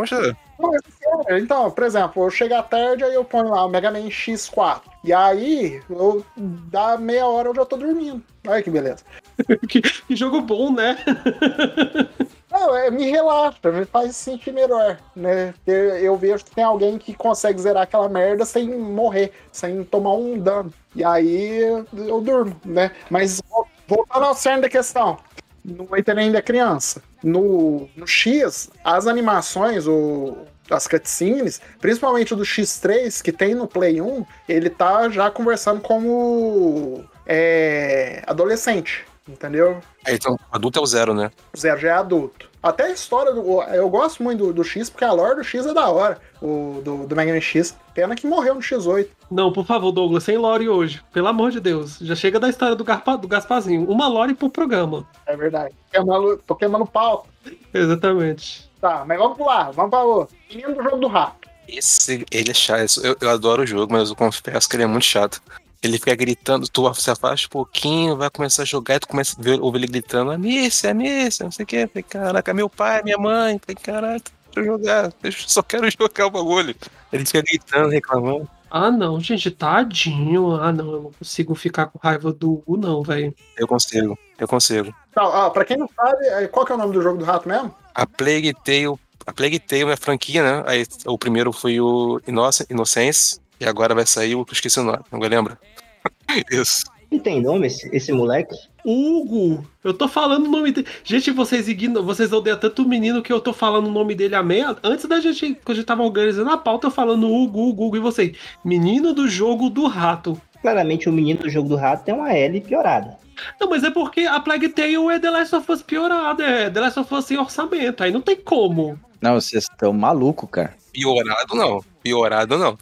Não, é. Então, por exemplo, eu chego à tarde, aí eu ponho lá o Mega Man X4. E aí, eu, dá meia hora eu já tô dormindo. Olha que beleza. que, que jogo bom, né? É, me relaxa, me faz sentir melhor, né? Eu, vejo que tem alguém que consegue zerar aquela merda sem morrer, sem tomar um dano. E aí eu durmo, né? Mas vol- voltando ao cerne da questão, no Enter ainda é criança. No, no X, as animações, o, as cutscenes, principalmente o do X3, que tem no Play 1, ele tá já conversando como é, adolescente, entendeu? Aí, então, adulto é o zero, né? O Zero já é adulto. Até a história do. Eu gosto muito do, do X, porque a lore do X é da hora. O, do, do Mega Man X. Pena que morreu no X8. Não, por favor, Douglas, sem lore hoje. Pelo amor de Deus. Já chega da história do, Garpa, do Gasparzinho. Uma lore por programa. É verdade. Pokémon, Pokémon no pau. Exatamente. Tá, mas vamos lá. Vamos para o menino do jogo do rato. Esse, ele é chato. Eu, eu adoro o jogo, mas eu confesso que ele é muito chato. Ele fica gritando, tu se afasta um pouquinho, vai começar a jogar e tu começa a ver, ouvir ele gritando, Amícia, Amícia, não sei o que. Falei, caraca, meu pai, minha mãe. Falei, caraca, deixa eu jogar, eu só quero jogar o bagulho. Ele fica gritando, reclamando. Ah, não, gente, tadinho. Ah, não, eu não consigo ficar com raiva do Hugo, não, velho. Eu consigo, eu consigo. Ó, pra quem não sabe, é, qual que é o nome do jogo do rato mesmo? A Plague Tale, a Plague Tale é franquia, né? Aí o primeiro foi o Innocence, e agora vai sair o que eu esqueci o nome, alguém lembra? Isso. Ele tem nome, esse, esse moleque? Hugo! Eu tô falando o nome dele. Gente, vocês ignoram, vocês odeiam tanto o menino que eu tô falando o nome dele a meia. Antes da gente, quando a gente tava organizando a pauta, eu falando Hugo, Hugo, Hugo, e você? Menino do jogo do rato. Claramente o menino do jogo do rato tem uma L piorada. Não, mas é porque a Plague Tale é The Last of Us piorada, é The Last of Us sem orçamento, aí não tem como. Não, vocês estão malucos, cara. Piorado não, piorado não.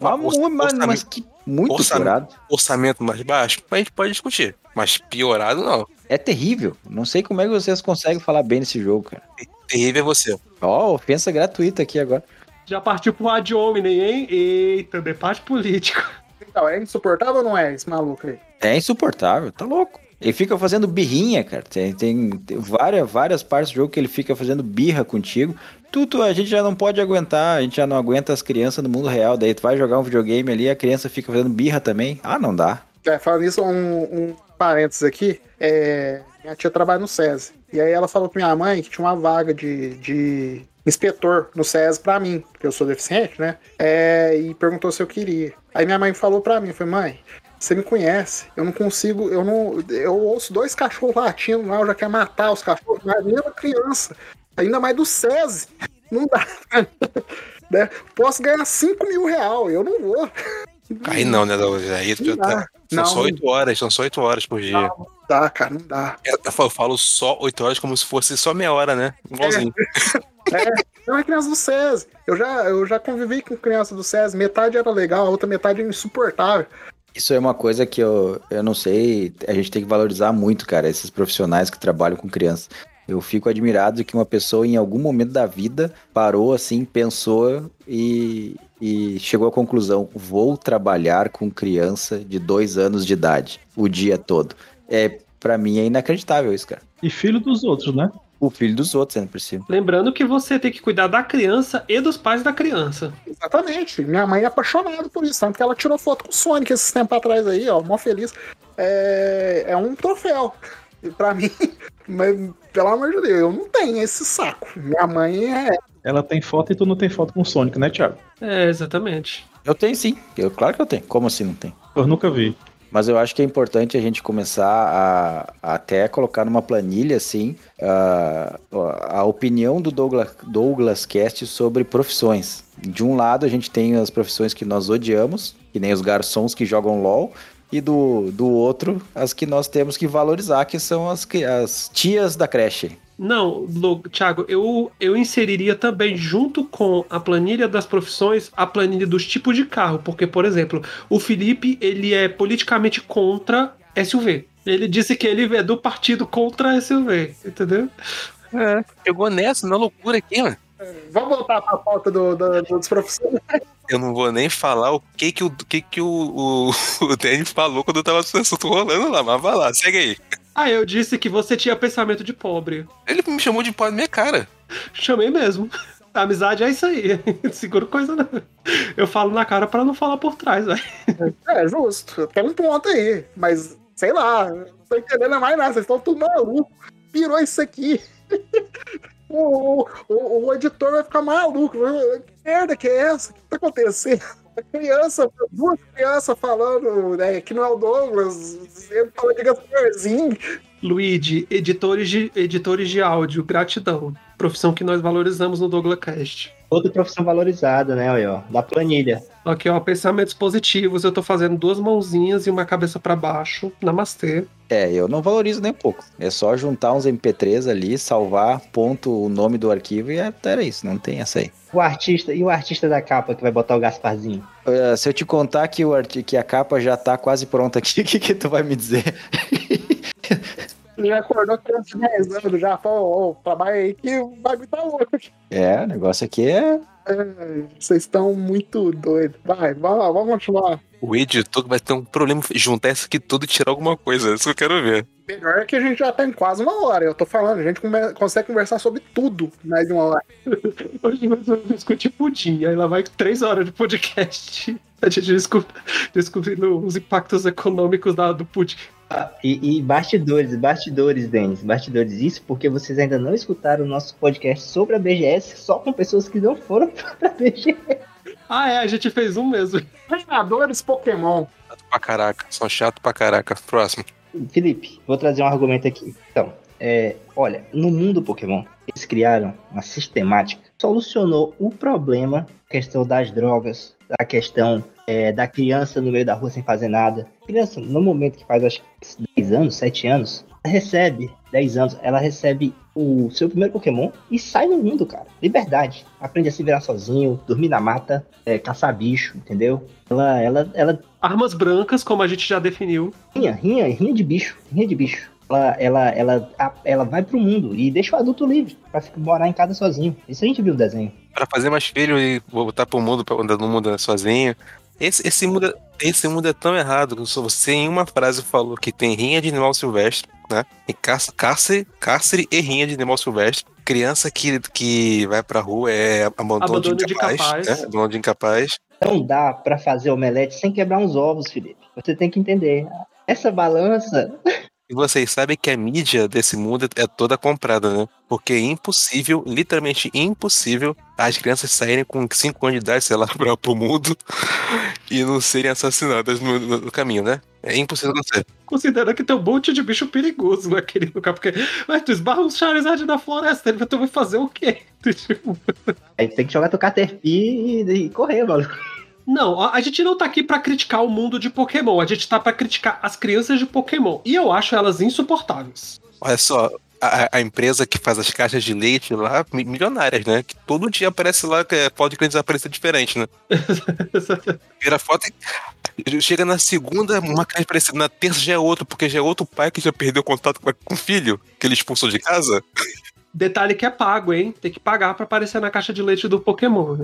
Ah, mu- mas, orçamento- mas que muito orçamento- piorado. orçamento mais baixo, a gente pode discutir. Mas piorado não. É terrível. Não sei como é que vocês conseguem falar bem desse jogo, cara. Terrível é você. Ó, ofensa gratuita aqui agora. Já partiu pro ad hominem, hein? Eita, debate político. Então, é insuportável ou não é esse maluco aí? É insuportável, tá louco. Ele fica fazendo birrinha, cara. Tem, tem, várias, várias partes do jogo que ele fica fazendo birra contigo. Tudo a gente já não pode aguentar, a gente já não aguenta as crianças no mundo real. Daí tu vai jogar um videogame ali, a criança fica fazendo birra também. Ah, não dá. É, falando isso, um, um parênteses aqui. É, minha tia trabalha no SESI. E aí ela falou pra minha mãe que tinha uma vaga de, de inspetor no SESI pra mim, porque eu sou deficiente, né? É, e perguntou se eu queria. Aí minha mãe falou pra mim, foi mãe, você me conhece, eu não consigo, eu não. Eu ouço dois cachorros latindo lá, eu já quero matar os cachorros, mas mesmo criança. Ainda mais do SESI. Não dá. né? Posso ganhar 5 mil real, eu não vou. Aí não, né, Douglas? Aí já Não tá. São Não. só 8 horas, são só 8 horas por dia. Não dá, cara, não dá. Eu, eu falo- eu só 8 horas como se fosse só meia hora, né? Igualzinho. Não é criança do SESI. Eu já, eu já convivi com criança do SESI. Metade era legal, a outra metade era insuportável. Isso é uma coisa que eu, eu não sei, a gente tem que valorizar muito, cara, esses profissionais que trabalham com crianças. Eu fico admirado que uma pessoa em algum momento da vida parou assim, pensou e, e chegou à conclusão: vou trabalhar com criança de dois anos de idade o dia todo. É, para mim é inacreditável isso, cara. E filho dos outros, né? O filho dos outros, ainda por cima. Lembrando que você tem que cuidar da criança e dos pais da criança. Exatamente. Minha mãe é apaixonada por isso. Tanto que ela tirou foto com o Sonic esses tempos atrás aí, ó. Mó feliz. É, é um troféu. E pra mim, mas, pelo amor de Deus, eu não tenho esse saco. Minha mãe é. Ela tem foto e tu não tem foto com o Sonic, né, Thiago? É, exatamente. Eu tenho sim, eu, claro que eu tenho. Como assim não tem? Eu nunca vi. Mas eu acho que é importante a gente começar a, a até colocar numa planilha, assim, a, a opinião do Douglas, Douglas Cast sobre profissões. De um lado, a gente tem as profissões que nós odiamos, que nem os garçons que jogam LOL, e do, do outro, as que nós temos que valorizar, que são as, as tias da creche. Não, Thiago, eu, eu inseriria também, junto com a planilha das profissões, a planilha dos tipos de carro. Porque, por exemplo, o Felipe, ele é politicamente contra SUV. Ele disse que ele é do partido contra SUV, entendeu? É, pegou nessa, na loucura aqui, mano. Vamos voltar pra pauta do, do, dos profissionais. Eu não vou nem falar o que que o, que que o, o, o Danny falou quando tava esse assunto rolando lá, mas vai lá, segue aí. Ah, eu disse que você tinha pensamento de pobre. Ele me chamou de pau na minha cara. Chamei mesmo. A amizade é isso aí. Seguro coisa não. Eu falo na cara pra não falar por trás, velho. É, justo. Tem um ponto aí. Mas, sei lá, não tô entendendo mais nada. Vocês estão tudo maluco. Virou isso aqui. O, o, o editor vai ficar maluco. Que merda que é essa? O que tá acontecendo? A criança, duas crianças falando, né, que não é o Douglas, ele fala de Gasparzinho. Luigi, editores de, editores de áudio, gratidão. Profissão que nós valorizamos no Douglas Cast. Outra profissão valorizada, né, aí, ó, da planilha. Aqui, ó, pensamentos positivos. Eu tô fazendo duas mãozinhas e uma cabeça pra baixo. Namastê. É, eu não valorizo nem um pouco. É só juntar uns MP3 ali, salvar, ponto o nome do arquivo e é, era isso, não tem essa aí. O artista, e o artista da capa que vai botar o Gasparzinho? Uh, se eu te contar que, o arti que a capa já tá quase pronta aqui, o que, que tu vai me dizer? Ele já acordou criança de 10 anos, já falou, ô, trabalha aí que o bagulho tá louco. É, o negócio aqui é. É, vocês estão muito doidos. Vai, vamos lá, vamos continuar. O editor vai ter um problema juntar isso aqui tudo e tirar alguma coisa. Isso que eu quero ver. Melhor é que a gente já tem quase uma hora. Eu tô falando, a gente come- consegue conversar sobre tudo em mais de uma hora. Hoje nós vamos discutir pudim. Aí lá vai três horas de podcast. A gente descob- descobrindo os impactos econômicos da, do pudim. E, e bastidores, bastidores, Denis, bastidores. Isso porque vocês ainda não escutaram o nosso podcast sobre a BGS, só com pessoas que não foram pra BGS. Ah, é, a gente fez um mesmo. Treinadores Pokémon. Chato pra caraca. São chato pra caraca. Próximo. Felipe, vou trazer um argumento aqui. Então, é, olha, no mundo Pokémon, eles criaram uma sistemática, solucionou o problema, a questão das drogas, a questão é, da criança no meio da rua sem fazer nada. Criança, no momento que faz acho que 10 anos, 7 anos, ela recebe 10 anos, ela recebe o seu primeiro Pokémon e sai no mundo, cara. Liberdade. Aprende a se virar sozinho, dormir na mata, é, caçar bicho, entendeu? Ela, ela, ela Armas brancas, como a gente já definiu. Rinha, rinha, rinha de bicho, rinha de bicho. Ela, ela, ela, a- ela vai pro mundo e deixa o adulto livre pra ficar, morar em casa sozinho. Isso a gente viu no desenho. Pra fazer mais filho e voltar pro mundo, pra andar no mundo sozinho. Esse, esse, mundo, é- esse mundo é tão errado que você em uma frase falou que tem rinha de animal silvestre, né? E cárcere, cárcere e rinha de animal silvestre. Criança que, que vai pra rua é abandono, Abandono de de incapaz. incapaz. né? Abandono de incapaz. Não dá pra fazer omelete sem quebrar uns ovos, Felipe. Você tem que entender. Essa balança. E vocês sabem que a mídia desse mundo é toda comprada, né? Porque é impossível, literalmente impossível, as crianças saírem com 5 anos de idade, sei lá, pra, pro mundo e não serem assassinadas no, no- no caminho, né? É impossível acontecer. Considerando que tem um monte de bicho perigoso naquele lugar. Porque, mas tu esbarra um Charizard na floresta, ele vai- tu vai fazer o quê? Tipo, Aí tem que jogar teu Caterpie e, e correr, mano. Não, a gente não tá aqui pra criticar o mundo de Pokémon, a gente tá pra criticar as crianças de Pokémon. E eu acho elas insuportáveis. Olha só, a, a empresa que faz as caixas de leite lá, mi- milionárias, né? Que todo dia aparece lá que é foto de criança desaparecida diferente, né? Vira foto e chega na segunda, uma caixa parecida, na terça já é outro, porque já é outro pai que já perdeu contato com, com o filho, que ele expulsou de casa. Detalhe que é pago, hein? Tem que pagar pra aparecer na caixa de leite do Pokémon.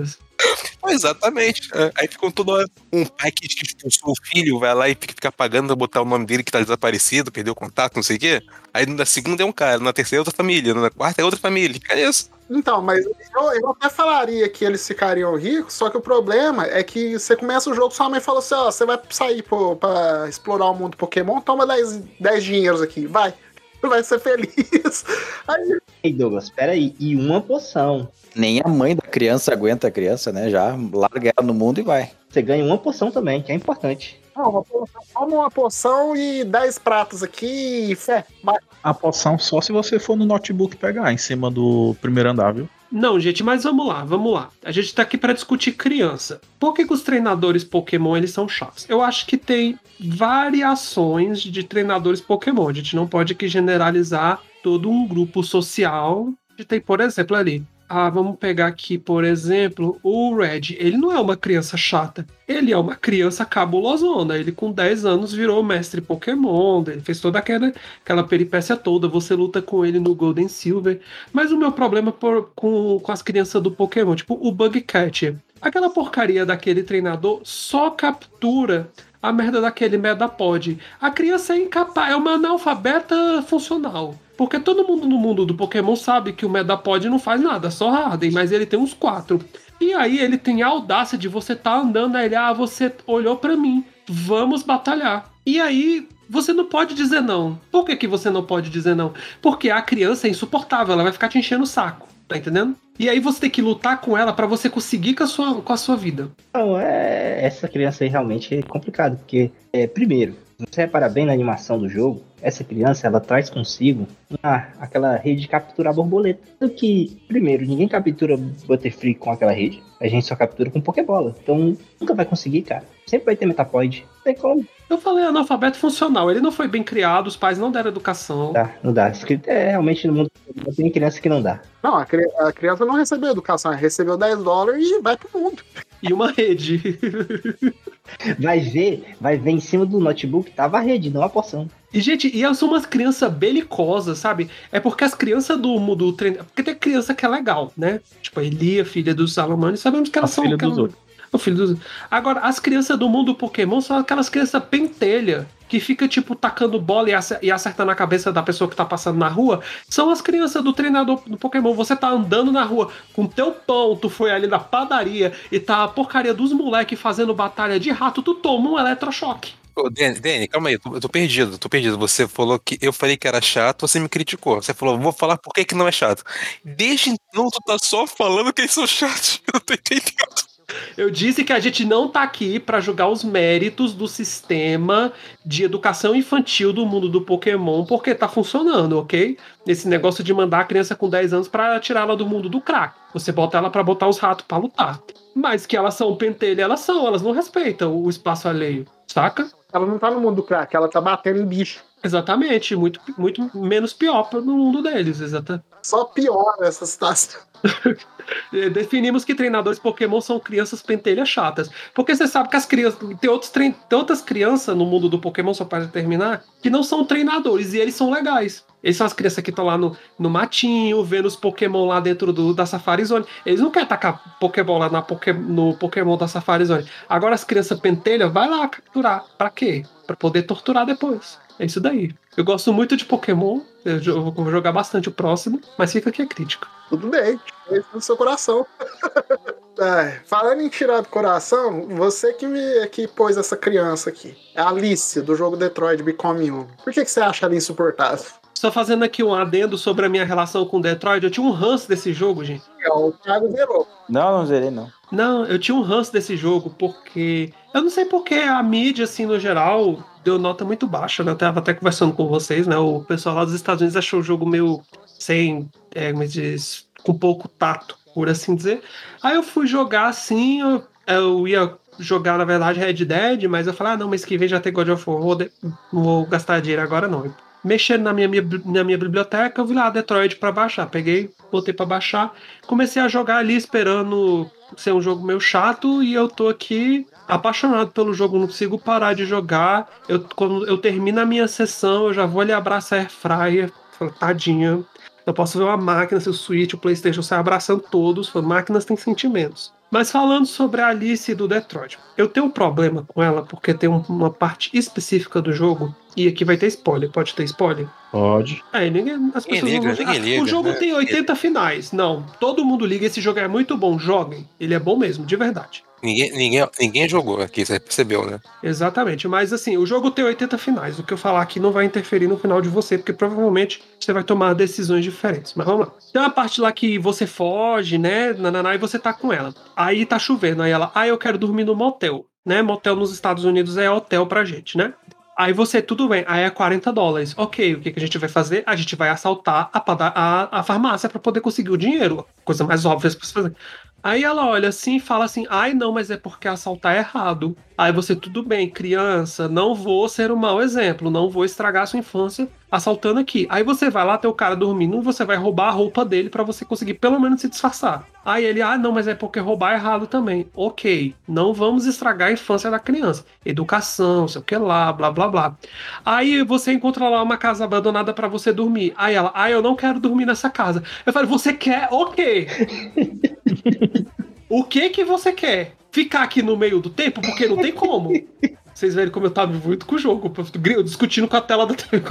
Ah, Exatamente. É, Aí ficam toda hora. Um pai que expulsou o filho vai lá e fica, pagando pra botar o nome dele que tá desaparecido, perdeu contato, não sei o quê. Aí na segunda é um cara, na terceira é outra família, na quarta é outra família. Fica isso. Então, mas eu, eu até falaria que eles ficariam ricos, só que o problema é que você começa o jogo, sua mãe fala assim, ó, você vai sair pra explorar o mundo Pokémon, toma 10, 10 dinheiros aqui, vai. Vai ser feliz. Aí, Ei, Douglas, peraí. E uma poção. Nem a mãe da criança aguenta a criança, né? Já larga ela no mundo e vai. Você ganha uma poção também, que é importante. não, uma poção, toma uma poção e 10 pratos aqui e fé. Vai. A poção só se você for no notebook pegar em cima do primeiro andar, viu? Não, gente, mas vamos lá, vamos lá. A gente tá aqui pra discutir criança. Por que, que os treinadores Pokémon eles são chatos? Eu acho que tem variações de treinadores Pokémon. A gente não pode aqui generalizar todo um grupo social. A gente tem, por exemplo, ali. Ah, vamos pegar aqui, por exemplo, o Red. Ele não é uma criança chata. Ele é uma criança cabulosona. Ele, com 10 anos, virou mestre Pokémon. Ele fez toda aquela, aquela peripécia toda. Você luta com ele no Golden Silver. Mas o meu problema por- com, com as crianças do Pokémon, tipo o Bug Catcher. Aquela porcaria daquele treinador só captura a merda daquele Medapod. A criança é incapaz, é uma analfabeta funcional. Porque todo mundo no mundo do Pokémon sabe que o Medapod não faz nada, só Harden, mas ele tem uns quatro. E aí ele tem a audácia de você tá andando, aí ele, ah, você olhou pra mim, vamos batalhar. E aí você não pode dizer não. Por que, que você não pode dizer não? Porque a criança é insuportável, ela vai ficar te enchendo o saco, tá entendendo? E aí você tem que lutar com ela pra você conseguir com a sua, com a sua vida. Não, é, essa criança aí realmente é complicado, porque, é, primeiro, você reparar bem na animação do jogo, essa criança ela traz consigo uma- aquela rede de capturar borboleta. Sendo que, primeiro, ninguém captura Butterfree com aquela rede, a gente só captura com Pokébola. Então nunca vai conseguir, cara. Sempre vai ter Metapod. Não tem como. Eu falei analfabeto funcional. Ele não foi bem criado, os pais não deram educação. Tá, não dá. Escrito- É, realmente no mundo tem criança que não dá. Não, a, cri- a criança não recebeu educação, ela recebeu 10 dólares e vai pro mundo. E uma rede. Vai ver, vai ver em cima do notebook, tava a rede, não a porção. E, gente, e elas são umas crianças belicosas, sabe? É porque as crianças do, do treino. Porque tem criança que é legal, né? Tipo, a Elia, filha dos Salomone, sabemos que elas A são. filha que dos elas- outros. O filho. Agora, as crianças do mundo Pokémon são aquelas crianças pentelha. Que fica, tipo, tacando bola e ace- acertando a cabeça da pessoa que tá passando na rua. São as crianças do treinador do Pokémon. Você tá andando na rua com teu pão, tu foi ali na padaria e tá a porcaria dos moleques fazendo batalha de rato, tu toma um eletrochoque. Ô, Dani, calma aí, eu tô, eu tô perdido, tô perdido. Você falou que eu falei que era chato, você me criticou. Você falou, vou falar por que, que não é chato. Desde então, tu tá só falando que eles são chatos. Eu tô entendendo. Eu disse que a gente não tá aqui pra julgar os méritos do sistema de educação infantil do mundo do Pokémon, porque tá funcionando, ok? Esse negócio de mandar a criança com 10 anos pra tirá-la do mundo do crack. Você bota ela pra botar os ratos pra lutar. Mas que elas são pentelha, elas são, elas não respeitam o espaço alheio, saca? Ela não tá no mundo do crack, ela tá batendo em bicho. Exatamente, muito, muito menos pior no mundo deles, exatamente. Só piora essa situação. Eh, Definimos que treinadores Pokémon são crianças pentelhas chatas. Porque você sabe que as crianças. Tem, outros trein- tem outras crianças no mundo do Pokémon, só para terminar, que não são treinadores e eles são legais. Eles são as crianças que estão lá no, no matinho, vendo os Pokémon lá dentro do, da Safari Zone. Eles não querem tacar Pokémon lá na Poké- no Pokémon da Safari Zone. Agora as crianças pentelhas, vai lá capturar. Pra quê? Pra poder torturar depois. É isso daí. Eu gosto muito de Pokémon. Eu vou jogar bastante o próximo, mas fica aqui a crítica. Tudo bem, tira isso do seu coração. Ai, falando em tirar do coração, você que, me, que pôs essa criança aqui, é a Alice, do jogo Detroit Become Human. Por que, que você acha ela insuportável? Só fazendo aqui um adendo sobre a minha relação com Detroit, eu tinha um ranço desse jogo, gente. É, o Thiago zerou. Não, não zerei, não. Não, eu tinha um ranço desse jogo porque. Eu não sei porque a mídia, assim, no geral, deu nota muito baixa, né? Eu tava até conversando com vocês, né? O pessoal lá dos Estados Unidos achou o jogo meio sem. É, se diz, com pouco tato, por assim dizer. Aí eu fui jogar assim, eu, eu ia jogar, na verdade, Red Dead, mas eu falei, ah, não, mas que vem já tem God of War, vou vou gastar dinheiro agora não. Mexendo na minha, minha- na minha biblioteca, eu vi lá Detroit pra baixar. Peguei, botei pra baixar, comecei a jogar ali esperando ser um jogo meio chato e eu tô aqui apaixonado pelo jogo, não consigo parar de jogar. Eu, quando eu termino a minha sessão, eu já vou ali abraçar a Airfryer, falo, tadinha. Eu posso ver uma máquina, se o Switch, o Playstation sai abraçando todos, falo, máquinas têm sentimentos. Mas falando sobre a Alice do Detroit, eu tenho um problema com ela porque tem um- uma parte específica do jogo e aqui vai ter spoiler. Pode ter spoiler? Pode. É, ninguém, as Ninguém pessoas liga, vão- ninguém Ah, liga, O jogo né? tem 80 finais. Não, todo mundo liga. Esse jogo é muito bom. Joguem. Ele é bom mesmo, de verdade. Ninguém, ninguém, ninguém jogou aqui, você percebeu, né? Exatamente, mas assim, o jogo tem 80 finais. O que eu falar aqui não vai interferir no final de você, porque provavelmente você vai tomar decisões diferentes. Mas vamos lá. Tem uma parte lá que você foge, né? Nananá, e você tá com ela. Aí tá chovendo. Aí ela, ah, eu quero dormir no motel. Né? Motel nos Estados Unidos é hotel pra gente, né? Aí você, tudo bem, aí é 40 dólares. Ok, o que, que a gente vai fazer? A gente vai assaltar a, a, a farmácia pra poder conseguir o dinheiro. Coisa mais óbvia pra se fazer. Aí ela olha assim e fala assim: ai, não, mas é porque assaltar é errado. Aí você, tudo bem, criança, não vou ser um mau exemplo, não vou estragar sua infância assaltando aqui. Aí você vai lá, tem o cara dormindo, você vai roubar a roupa dele pra você conseguir pelo menos se disfarçar. Aí ele, ah, não, mas é porque roubar é errado também. Ok, não vamos estragar a infância da criança. Educação, sei o que lá, blá blá blá. Aí você encontra lá uma casa abandonada pra você dormir. Aí ela, ah, eu não quero dormir nessa casa. Eu falei, você quer? Ok. O que que você quer? Ficar aqui no meio do tempo? Porque não tem como. Vocês verem como eu tava muito com o jogo, eu discutindo com a tela da TV.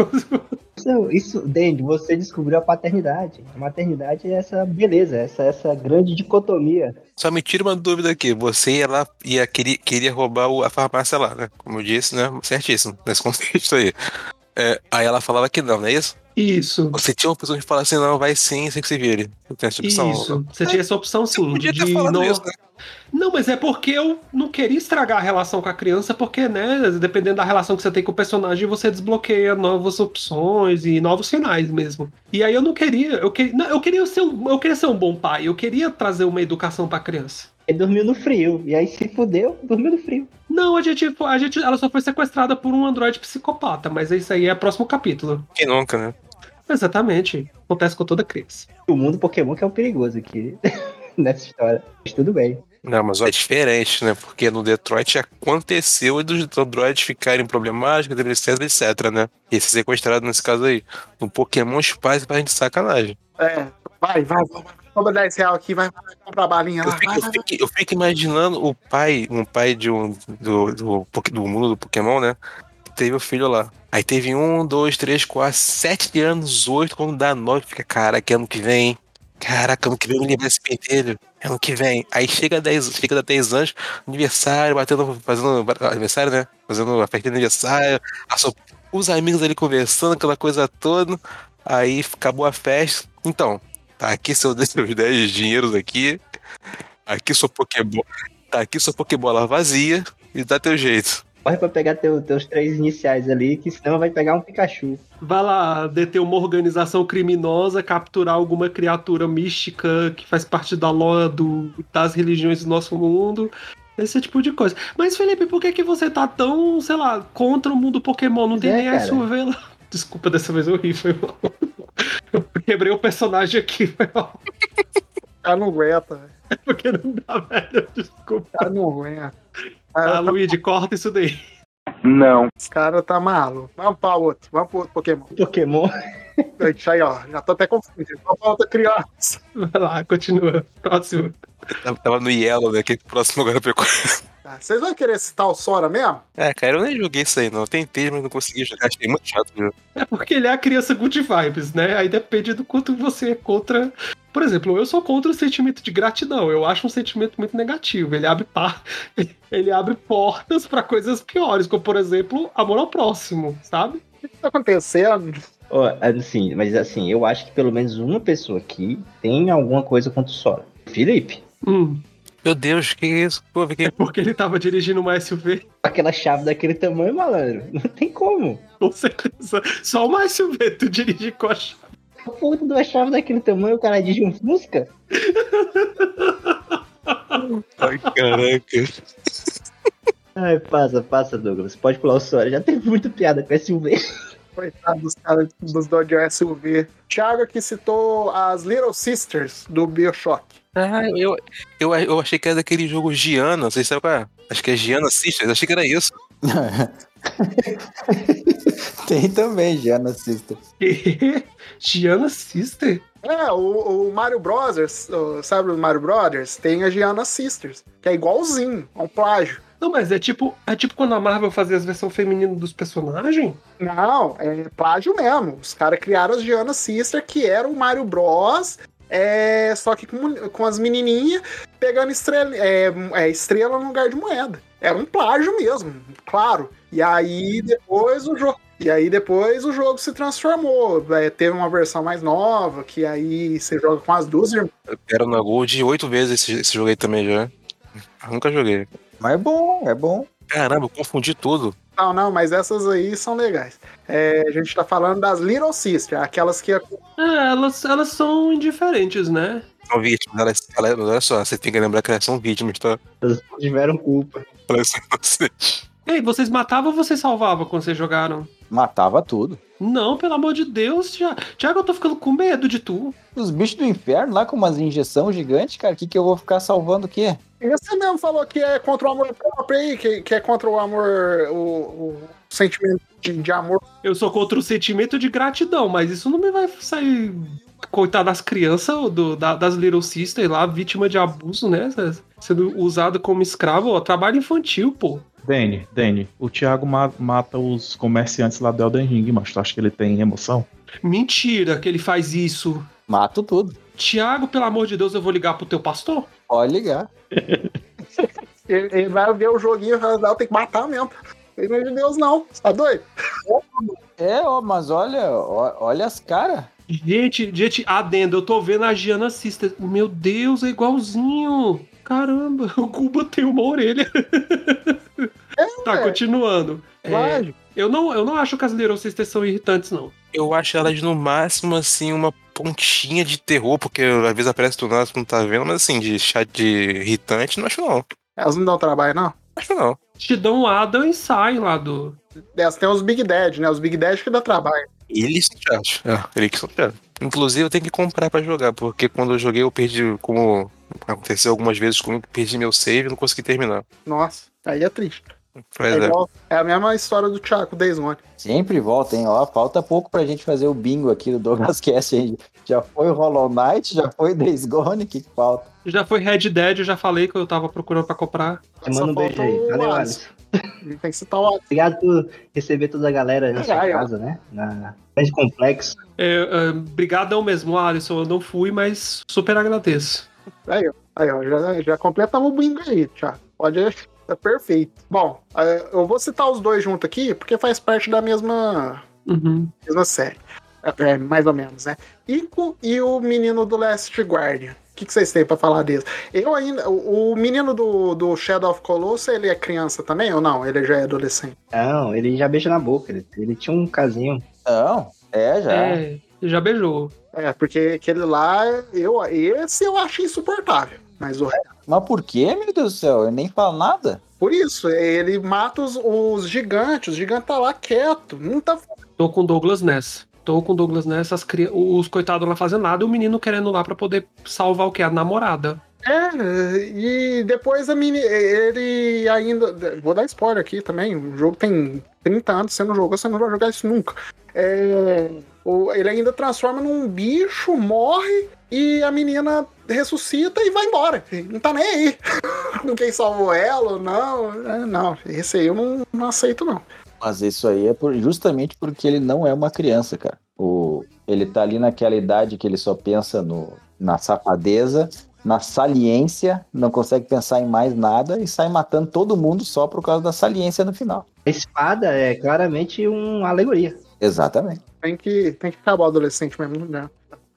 Isso, isso, Dandy, você descobriu a paternidade. A maternidade é essa beleza, essa, essa grande dicotomia. Só me tira uma dúvida aqui. Você ia lá ia queria, queria roubar o- a farmácia lá, né? Como eu disse, né? Certíssimo, nesse contexto aí. É, aí ela falava que não, não é isso? Isso. Você tinha uma pessoa que falava assim, não, vai sim, sem que se vire. Eu tenho essa opção. Isso. Você tinha essa opção sim. Podia ter de falado não... isso, né? Não, mas é porque eu não queria estragar a relação com a criança, porque, né, dependendo da relação que você tem com o personagem, você desbloqueia novas opções e novos finais mesmo. E aí eu não queria, eu queria, não, eu queria ser um, eu queria ser um bom pai, eu queria trazer uma educação pra criança. Ele dormiu no frio. E aí se fudeu, dormiu no frio. Não, a gente, a gente, ela só foi sequestrada por um androide psicopata, mas isso aí é próximo capítulo. Quem nunca, né? Exatamente. Acontece com toda criança. O mundo Pokémon que é o perigoso aqui. Nessa história. Mas tudo bem. Não, mas ó, é diferente, né? Porque no Detroit aconteceu dos androides ficarem problemáticos, etc, etc, né? E ser sequestrado nesse caso aí. No Pokémon Spice pra gente sacanagem. É, vai, vai, vai. Toma 10 reais aqui, vai, comprar balinha Eu lá. fico, Vai, eu fico- eu fico imaginando o pai, um pai de um, do, do, do mundo do Pokémon, né? Teve o filho lá. Aí teve um, dois, três, quatro, sete anos, oito, quando dá nove, fica, caraca, ano que vem. Caraca, ano que vem eu livrar esse pentelho. Ano que vem. Aí chega 10, chega a 10 anos, aniversário, batendo, fazendo aniversário, né? Fazendo a festa de aniversário, sua- os amigos ali conversando, aquela coisa toda. Aí acabou a festa. Então, tá aqui seus seus 10 dinheiros aqui. Aqui sua Pokébola. Tá aqui sua Pokébola vazia e dá teu jeito. Corre pra pegar teu- teus três iniciais ali, que senão vai pegar um Pikachu. Vai lá deter uma organização criminosa, capturar alguma criatura mística que faz parte da lore do, das religiões do nosso mundo. Esse tipo de coisa. Mas, Felipe, por que, que você tá tão, sei lá, contra o mundo Pokémon? Não tem É, nem cara. SUV lá. Desculpa, dessa vez eu ri, foi mal. Eu quebrei o personagem aqui, foi mal. O cara não aguenta, velho. É porque não dá, velho. Desculpa. O cara não aguenta. Ah, Cara, tá, Luigi, corta isso daí. esse cara tá maluco. Vamos pra outro. Vamos pro outro Pokémon. Pokémon. Deixa aí, ó. Já tô até confundido. Vamos pra outra criança. Vai lá, continua. Próximo. Tava- no Yellow, né? Que próximo agora pegou. Vocês vão querer citar o Sora mesmo? É, cara, eu nem joguei isso aí, não. Eu tentei, mas não consegui jogar. Achei muito chato, viu? É porque ele é a criança good vibes, né? Aí depende do quanto você é contra. Por exemplo, eu sou contra o sentimento de gratidão. Eu acho um sentimento muito negativo. Ele abre par... ele abre portas pra coisas piores, como por exemplo, amor ao próximo, sabe? O que tá acontecendo? Ó, assim, mas assim, eu acho que pelo menos uma pessoa aqui tem alguma coisa contra o Sora. Felipe, Hum, Meu Deus, que isso? Pô, que... porque ele tava dirigindo uma SUV. aquela chave daquele tamanho, malandro. Não tem como. Com certeza. Só uma SUV tu dirige com a chave. A puta de uma chave daquele tamanho, o cara dirige um Fusca. Ai, caraca. Ai, passa, passa, Douglas. Pode pular o Sora. Já teve muita piada com SUV. Coitado dos caras dos Dodge SUV. Thiago aqui citou as Little Sisters do Bioshock. Ah, eu, eu, eu achei que era daquele jogo Giana, vocês sabem qual é? Acho que é Giana Sisters, achei que era isso. Tem também, já na Sister. Giana Sister? É, o, o Mario Brothers, o- sabe o Mario Brothers? Tem a Giana Sisters, que é igualzinho, é um plágio. Não, mas é tipo, é tipo quando a Marvel fazia as versões femininas dos personagens? Não, é plágio mesmo. Os caras criaram as Giana Sister, que era o Mario Bros. É, só que com, com as menininhas pegando estrela, é, é, estrela no lugar de moeda. Era um plágio mesmo, claro. E aí depois o jogo. E aí depois o jogo se transformou. É, teve uma versão mais nova, que aí você joga com as duas irmãs. Eu quero na Gold oito vezes esse, esse jogo aí também já. Eu nunca joguei. Mas é bom, é bom. Caramba, eu confundi tudo. Não, não, mas essas aí são legais. É, a gente tá falando das Little Sister, aquelas que É, elas, elas são indiferentes, né? São vítimas, elas, elas- olha só, você tem que lembrar que elas são vítimas, tá? Elas tiveram culpa. Elas são inocentes. Ei, vocês matavam ou vocês salvavam quando vocês jogaram? Matava tudo. Não, pelo amor de Deus, Thiago. Thiago, eu tô ficando com medo de tu. Os bichos do inferno lá com umas injeção gigante, cara, o que, que eu vou ficar salvando o quê? Você mesmo falou que é contra o amor próprio aí, que, que é contra o amor, o, o sentimento de, de amor. Eu sou contra o sentimento de gratidão, mas isso não me vai sair. Coitado das crianças, do, da- das Little Sisters lá, vítima de abuso, né? Sendo usado como escravo. Ó, trabalho infantil, pô. Dani, Dani, o Thiago ma- mata os comerciantes lá do Elden Ring, mas tu acha que ele tem emoção? Mentira que ele faz isso. Mato tudo. Tiago, pelo amor de Deus, eu vou ligar pro teu pastor? Pode ligar. Ele, ele vai ver o joguinho e tem que matar mesmo. Pelo amor de Deus, não. Você tá doido? É, ó, mas olha, ó, olha as caras. Gente, gente, adendo, eu tô vendo a Giana Sister. Meu Deus, é igualzinho. Caramba, o Cuba tem uma orelha. tá, continuando. É, eu, não, eu não acho que as Little Sisters são irritantes, não. Eu acho elas no máximo, assim, uma pontinha de terror, porque às vezes aparece do nada, não tá vendo, mas assim, de chat de irritante, não acho não. Elas não dão trabalho, não? Acho não. Te dão Adam e saem lá do. Elas têm os Big Dad, né? Os Big Dad que dá trabalho. Eles são chatos. É, eles que são chatos. Inclusive, eu tenho que comprar pra jogar, porque quando eu joguei, eu perdi, como aconteceu algumas vezes comigo, perdi meu save e não consegui terminar. Nossa, aí é triste. É, é. igual- é a mesma história do Thiago Days Gone. Sempre volta, hein? Ó, falta pouco pra gente fazer o bingo aqui do Douglas Cast. hein? Já foi o Hollow Knight, já foi Days Gone, o que, que falta? Já foi Red Dead, eu já falei que eu tava procurando pra comprar. Manda um beijo falta aí. Valeu, Alisson. Tem que citar. Obrigado por receber toda a galera na sua casa, né? Na grande complexo. É, é, brigadão mesmo, Alisson. Eu não fui, mas super agradeço. Aí, ó. Aí, ó. Já, já completamos o bingo aí, Thiago. Pode. Tá perfeito. Bom, é, eu vou citar os dois juntos aqui, porque faz parte da mesma, Uhum. mesma série. É, é, mais ou menos, né? Ico e o menino do Last Guardian. O que, que vocês têm pra falar deles? Eu ainda. O, o menino do, do Shadow of Colossus, ele é criança também ou não? Ele já é adolescente? Não, ele já beija na boca. Ele, ele tinha um casinho. Não, é, já. É, já beijou. É, porque aquele lá, eu, esse eu acho insuportável. Mas o resto. Mas por quê, meu Deus do céu? Eu nem falo nada. Por isso, ele mata os, os gigantes. O gigante tá lá quieto. Não tá. Tô com o Douglas nessa. Tô com o Douglas nessa. As cri... Os coitados não fazendo nada e o menino querendo lá pra poder salvar o que? A namorada. É, e depois a mini. Ele ainda. Vou dar spoiler aqui também. O jogo tem 30 anos, você não jogou, você não vai jogar isso nunca. É, ele ainda transforma num bicho, morre e a menina ressuscita e vai embora. Não tá nem aí. Quem salvou ela ou não. É, Não, esse aí eu não, não aceito, não. Mas isso aí é por- justamente porque ele não é uma criança, cara. O, ele tá ali naquela idade que ele só pensa no, na safadeza, na saliência, não consegue pensar em mais nada e sai matando todo mundo só por causa da saliência no final. A espada é claramente uma alegoria. Exatamente. Tem que, tem que acabar o adolescente mesmo, né?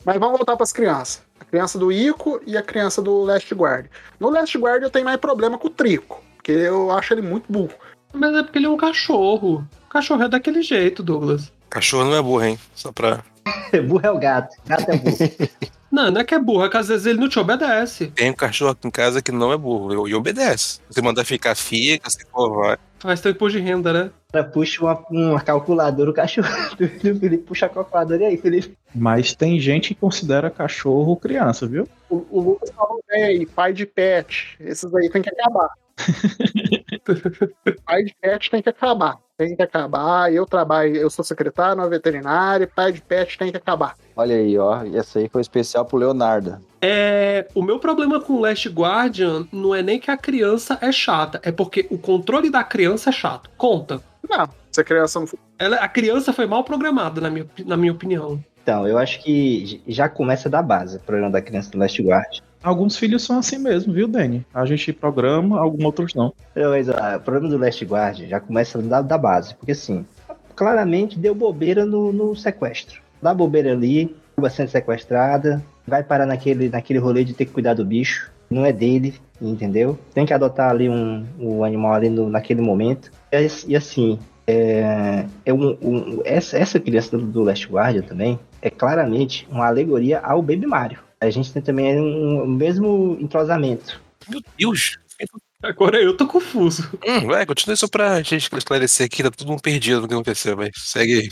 Mas vamos voltar pras crianças. A criança do Ico e a criança do Last Guard. No Last Guard eu tenho mais problema com o Trico, porque eu acho ele muito burro. Mas é porque ele é um cachorro. O cachorro é daquele jeito, Douglas. Cachorro não é burro, hein? Só pra. burro é o gato. Gato é burro. Não, não é que é burro, é que às vezes ele não te obedece. Tem um cachorro aqui em casa que não é burro e obedece. Se mandar ficar, fica, se for, vai. Faz teu imposto de renda, né? Puxa uma, uma calculadora, o cachorro do Felipe puxa a calculadora e aí, Felipe. Mas tem gente que considera cachorro criança, viu? O, o Lucas falou bem, pai de pet. Esses aí tem que acabar. pai de pet tem que acabar. Tem que acabar. Eu trabalho, eu sou secretário na veterinária, pai de pet tem que acabar. Olha aí, ó. E essa aí foi especial pro Leonardo. É, o meu problema com o Last Guardian não é nem que a criança é chata, é porque o controle da criança é chato. Conta. Não, se a criança não for. Ela, a criança foi mal programada, na minha, na minha opinião. Então, eu acho que já começa da base o problema da criança do Last Guard. Alguns filhos são assim mesmo, viu, Dani? A gente programa, alguns outros não. Não, mas ó, o problema do Last Guard já começa da, da base, porque assim, claramente deu bobeira no, no sequestro. Dá bobeira ali, acaba sendo sequestrada, vai parar naquele, naquele rolê de ter que cuidar do bicho, não é dele, entendeu? Tem que adotar ali um, um animal ali no, naquele momento. E, e assim, é, é um, um- essa, essa criança do, do Last Guardian também é claramente uma alegoria ao Baby Mario. A gente tem também um, o mesmo entrosamento. Meu Deus! Agora eu tô confuso. Hum, vai, continue só pra gente esclarecer aqui, tá todo mundo perdido no que aconteceu, vai. Segue aí.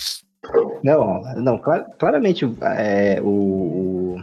Não, não, cla- claramente é, o, o,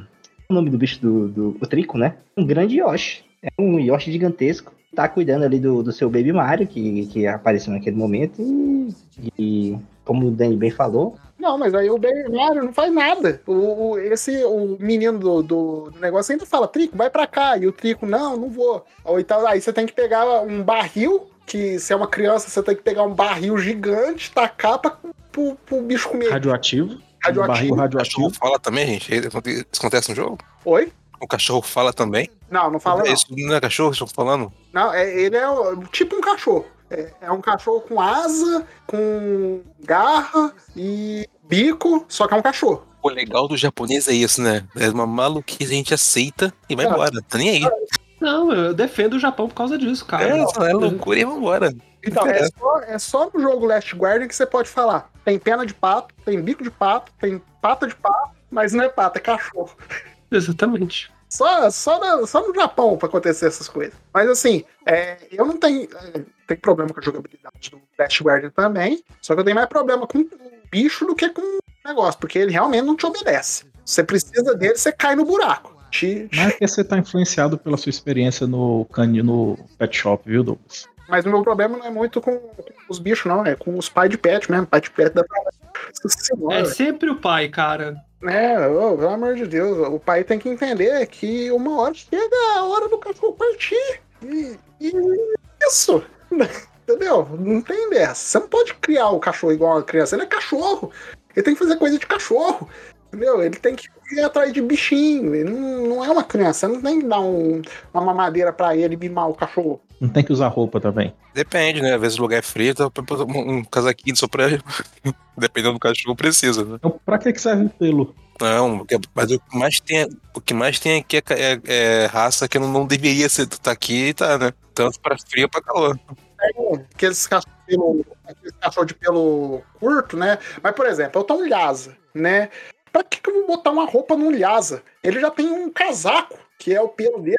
o nome do bicho do, do o Trico, né? Um grande Yoshi. É um Yoshi gigantesco. Tá cuidando ali do, do seu Baby Mario, que, que apareceu naquele momento. E, e como o Danny bem falou, Não, mas aí o Baby Mario não faz nada. O, o- esse, o menino do, do negócio ainda fala, Trico, vai pra cá. E o Trico, não, não vou. Ou então, aí você tem que pegar um barril, que se é uma criança, você tem que pegar um barril gigante, tacar pra, pro, pro bicho comer. Radioativo. Radioativo. Barril O radioativo. cachorro fala também, gente? Isso acontece no jogo? Oi? O cachorro fala também? Não, não fala É não. Isso não é cachorro que estão falando? Não, é, ele é o- tipo um cachorro. É, é um cachorro com asa, com garra e bico, só que é um cachorro. O legal do japonês é isso, né? É uma maluquice, a gente aceita e vai Cara, embora. Tá nem aí. Não, eu defendo o Japão por causa disso, cara. É, é loucura e vambora. Então, é só, é só no jogo Last Guardian que você pode falar. Tem pena de pato, tem bico de pato, tem pata de pato, mas não é pato, é cachorro. Exatamente. Só, só, na- só no Japão pra acontecer essas coisas. Mas assim, é, eu não tenho, é, tenho problema com a jogabilidade do Last Guardian também. Só que eu tenho mais problema com o bicho do que com o negócio, porque ele realmente não te obedece. Você precisa dele, você cai no buraco. Te- Mas é porque você tá influenciado pela sua experiência no canil no pet shop, viu, Douglas? Mas o meu problema não é muito com, os bichos, não. É com os pais de pet mesmo. Pai de pet da senhora. É sempre o pai, cara. É, ô, pelo amor de Deus, o pai tem que entender que uma hora chega a hora do cachorro partir. E, e isso. Entendeu? Não tem dessa. Você não pode criar o cachorro igual uma criança. Ele é cachorro. Ele tem que fazer coisa de cachorro. Entendeu? Ele tem que ir atrás de bichinho. Ele não, não é uma criança. Não tem que dar um- uma mamadeira pra ele mimar o cachorro. Não tem que usar roupa também. Depende, né? Às vezes o lugar é frio, então um, um casaquinho só pra. Dependendo do cachorro, precisa, né? Então, pra que que serve o pelo? Não, mas o que mais tem, o que mais tem aqui é, é- é raça que não, não deveria ser tá aqui e tá, né? Tanto pra frio pra calor. aqueles cachorros pelo, aqueles cachorro de pelo curto, né? Mas, por exemplo, eu tô um Lhasa, né? Pra que, que eu vou botar uma roupa num Lhasa? Ele já tem um casaco, que é o pelo dele.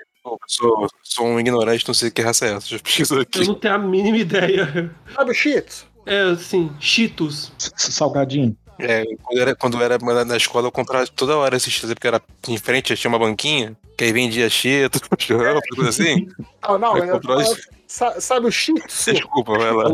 Sou, sou um ignorante, não sei que raça é essa. Já pesquisou Eu aqui. não tenho a mínima ideia. Sabe Tzu? É assim, Cheetos. Salgadinho. É, quando, era, quando eu era na- escola, eu comprava toda hora esses cheetos, porque era em frente, tinha uma banquinha, que aí vendia cheeto, churrão, coisa assim. Não, Vai eu sa- sabe o Tzu? Desculpa, vai lá.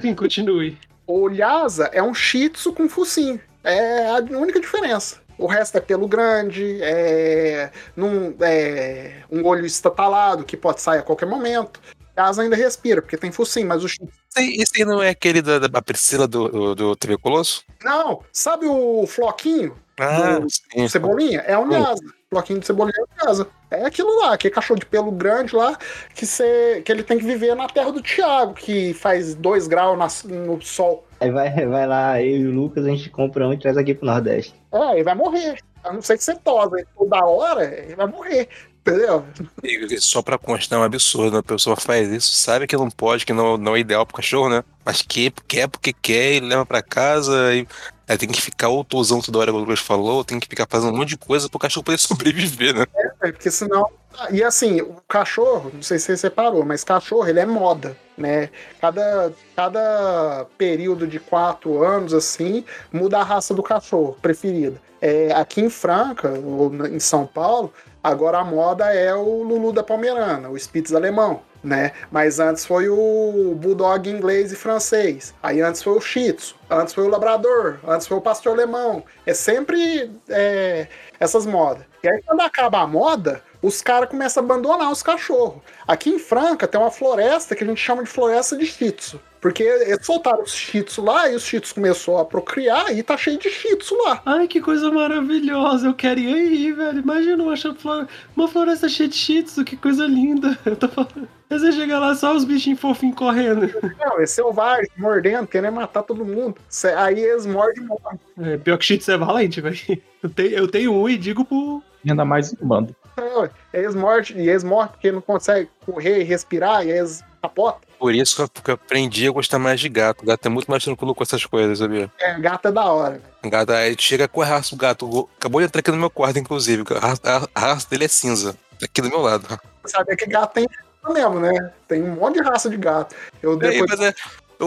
Sim, continue. O Lhasa é um Shih Tzu com focinho. É a única diferença. O resto é pelo grande, é, num, é um olho estatalado que pode sair a qualquer momento. O Lhasa ainda respira, porque tem focinho, mas o Tzu... Esse aí- não é aquele da, da Priscila do, do, do TV Colosso? Não, sabe o Floquinho? Ah, Do- sim. Cebolinha? É Hum. Lhasa. Floquinho de cebolinha é um Lhasa. É aquilo lá, aquele cachorro de pelo grande lá, que, cê, que ele tem que viver na terra do Thiago, que faz dois graus na- no sol. Aí vai, vai lá, eu e o Lucas, a gente compra um e traz aqui pro Nordeste. É, ele vai morrer. A não ser que você tosa ele toda hora, ele vai morrer. Entendeu? E Só pra constar é um absurdo? A pessoa faz isso, sabe que não pode, que não, não é ideal pro cachorro, né? Mas que, quer porque quer, e leva pra casa e aí tem que ficar ou tosão toda hora, como o Lucas falou, tem que ficar fazendo um monte de coisa pro cachorro poder sobreviver, né? É, porque senão. E assim, o cachorro, não sei se você separou, mas cachorro, ele é moda, né? Cada, cada período de quatro anos, assim, muda a raça do cachorro preferida. É, aqui em Franca, ou em São Paulo, agora a moda é o Lulu da Pomerana, o Spitz alemão, né? Mas antes foi o Bulldog inglês e francês. Aí antes foi o Shih Tzu, antes foi o Labrador, antes foi o Pastor Alemão. É sempre é, essas modas. E aí quando acaba a moda, os caras começam a abandonar os cachorros. Aqui em Franca tem uma floresta que a gente chama de floresta de Shih Tzu. Porque eles soltaram os Shih Tzu lá e os Shih Tzu começou a procriar e tá cheio de Shih Tzu lá. Ai, que coisa maravilhosa. Eu quero ir aí, velho. Imagina uma, uma floresta cheia de shih tzu, que coisa linda. Eu tô falando. Aí você chega lá, só os bichinhos fofinhos correndo. Não, é selvagem, mordendo, querendo matar todo mundo. Aí eles mordem e morrem. É, pior que shih tzu é valente, velho. Eu tenho, eu tenho um e digo pro... E ainda mais em bando. É. Eles mordem e eles morrem porque não conseguem correr e respirar, e aí eles capotam. Por isso que eu, aprendi a gostar mais de gato. Gato é muito mais tranquilo com essas coisas, sabia? É, gato é da hora, velho. Gato, aí chega com a raça do gato. Acabou de entrar aqui no meu quarto, inclusive. A raça, a- raça dele é cinza. Aqui do meu lado. Sabe que gato tem mesmo, né? Tem um monte de raça de gato. Eu É, depois. mas é.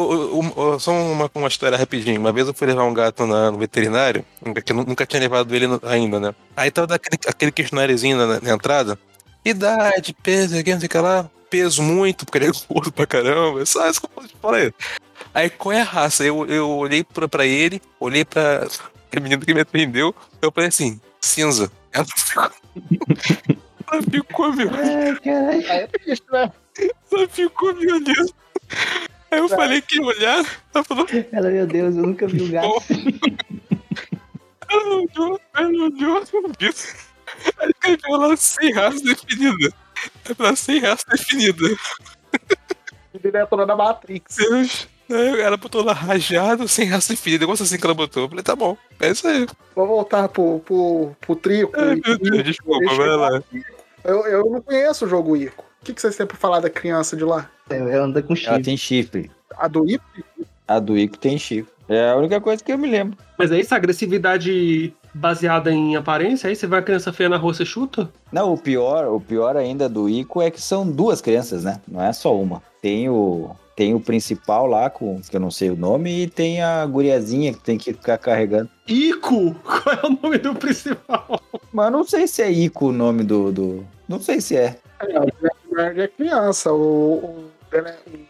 Eu- eu- eu- só uma, uma história rapidinho. Uma vez eu fui levar um gato na- no veterinário, que eu nu- nunca tinha levado ele no- ainda, né? Aí tava aquele, aquele questionáriozinho na, na entrada. Idade, peso, não sei o que lá. Peso muito, porque ele é gordo pra caramba. Só isso que eu posso falar. Aí qual é a raça? Eu, eu olhei pra, pra ele, olhei pra a menina que me atendeu, eu falei assim, cinza. Ela ficou, ela ficou me Ai, caralho. Aí triste, né? ela ficou me olhando. Aí eu falei que ia olhar, ela falou, Ela, meu Deus, eu nunca vi um gato. ela olhou, ela olhou, ela viu. Aí escreveu lá sem raça definida. Falou sem raça definida. diretora da Matrix. Deus. Aí Ela botou lá rajado, sem raça definida, negócio assim que ela botou. Eu falei, tá bom, é isso aí. Vou voltar pro, pro, pro Trico. Ai, meu Deus, desculpa, vai lá. Eu, eu não conheço o jogo Ico. O que, que vocês têm pra falar da criança de lá? Ela anda com Ela chifre. tem chifre. A do Ico? A do Ico tem chifre. É a única coisa que eu me lembro. Mas é isso, agressividade baseada em aparência? Aí você vai a criança feia na rua, você chuta? Não, o pior, o pior ainda do Ico é que são duas crianças, né? Não é só uma. Tem o, tem o principal lá, com, que eu não sei o nome, e tem a guriazinha que tem que ficar carregando. Ico! Qual é o nome do principal? Mas não sei se é Ico o nome do. do... Não sei se é. É, o Bird é criança. O, o,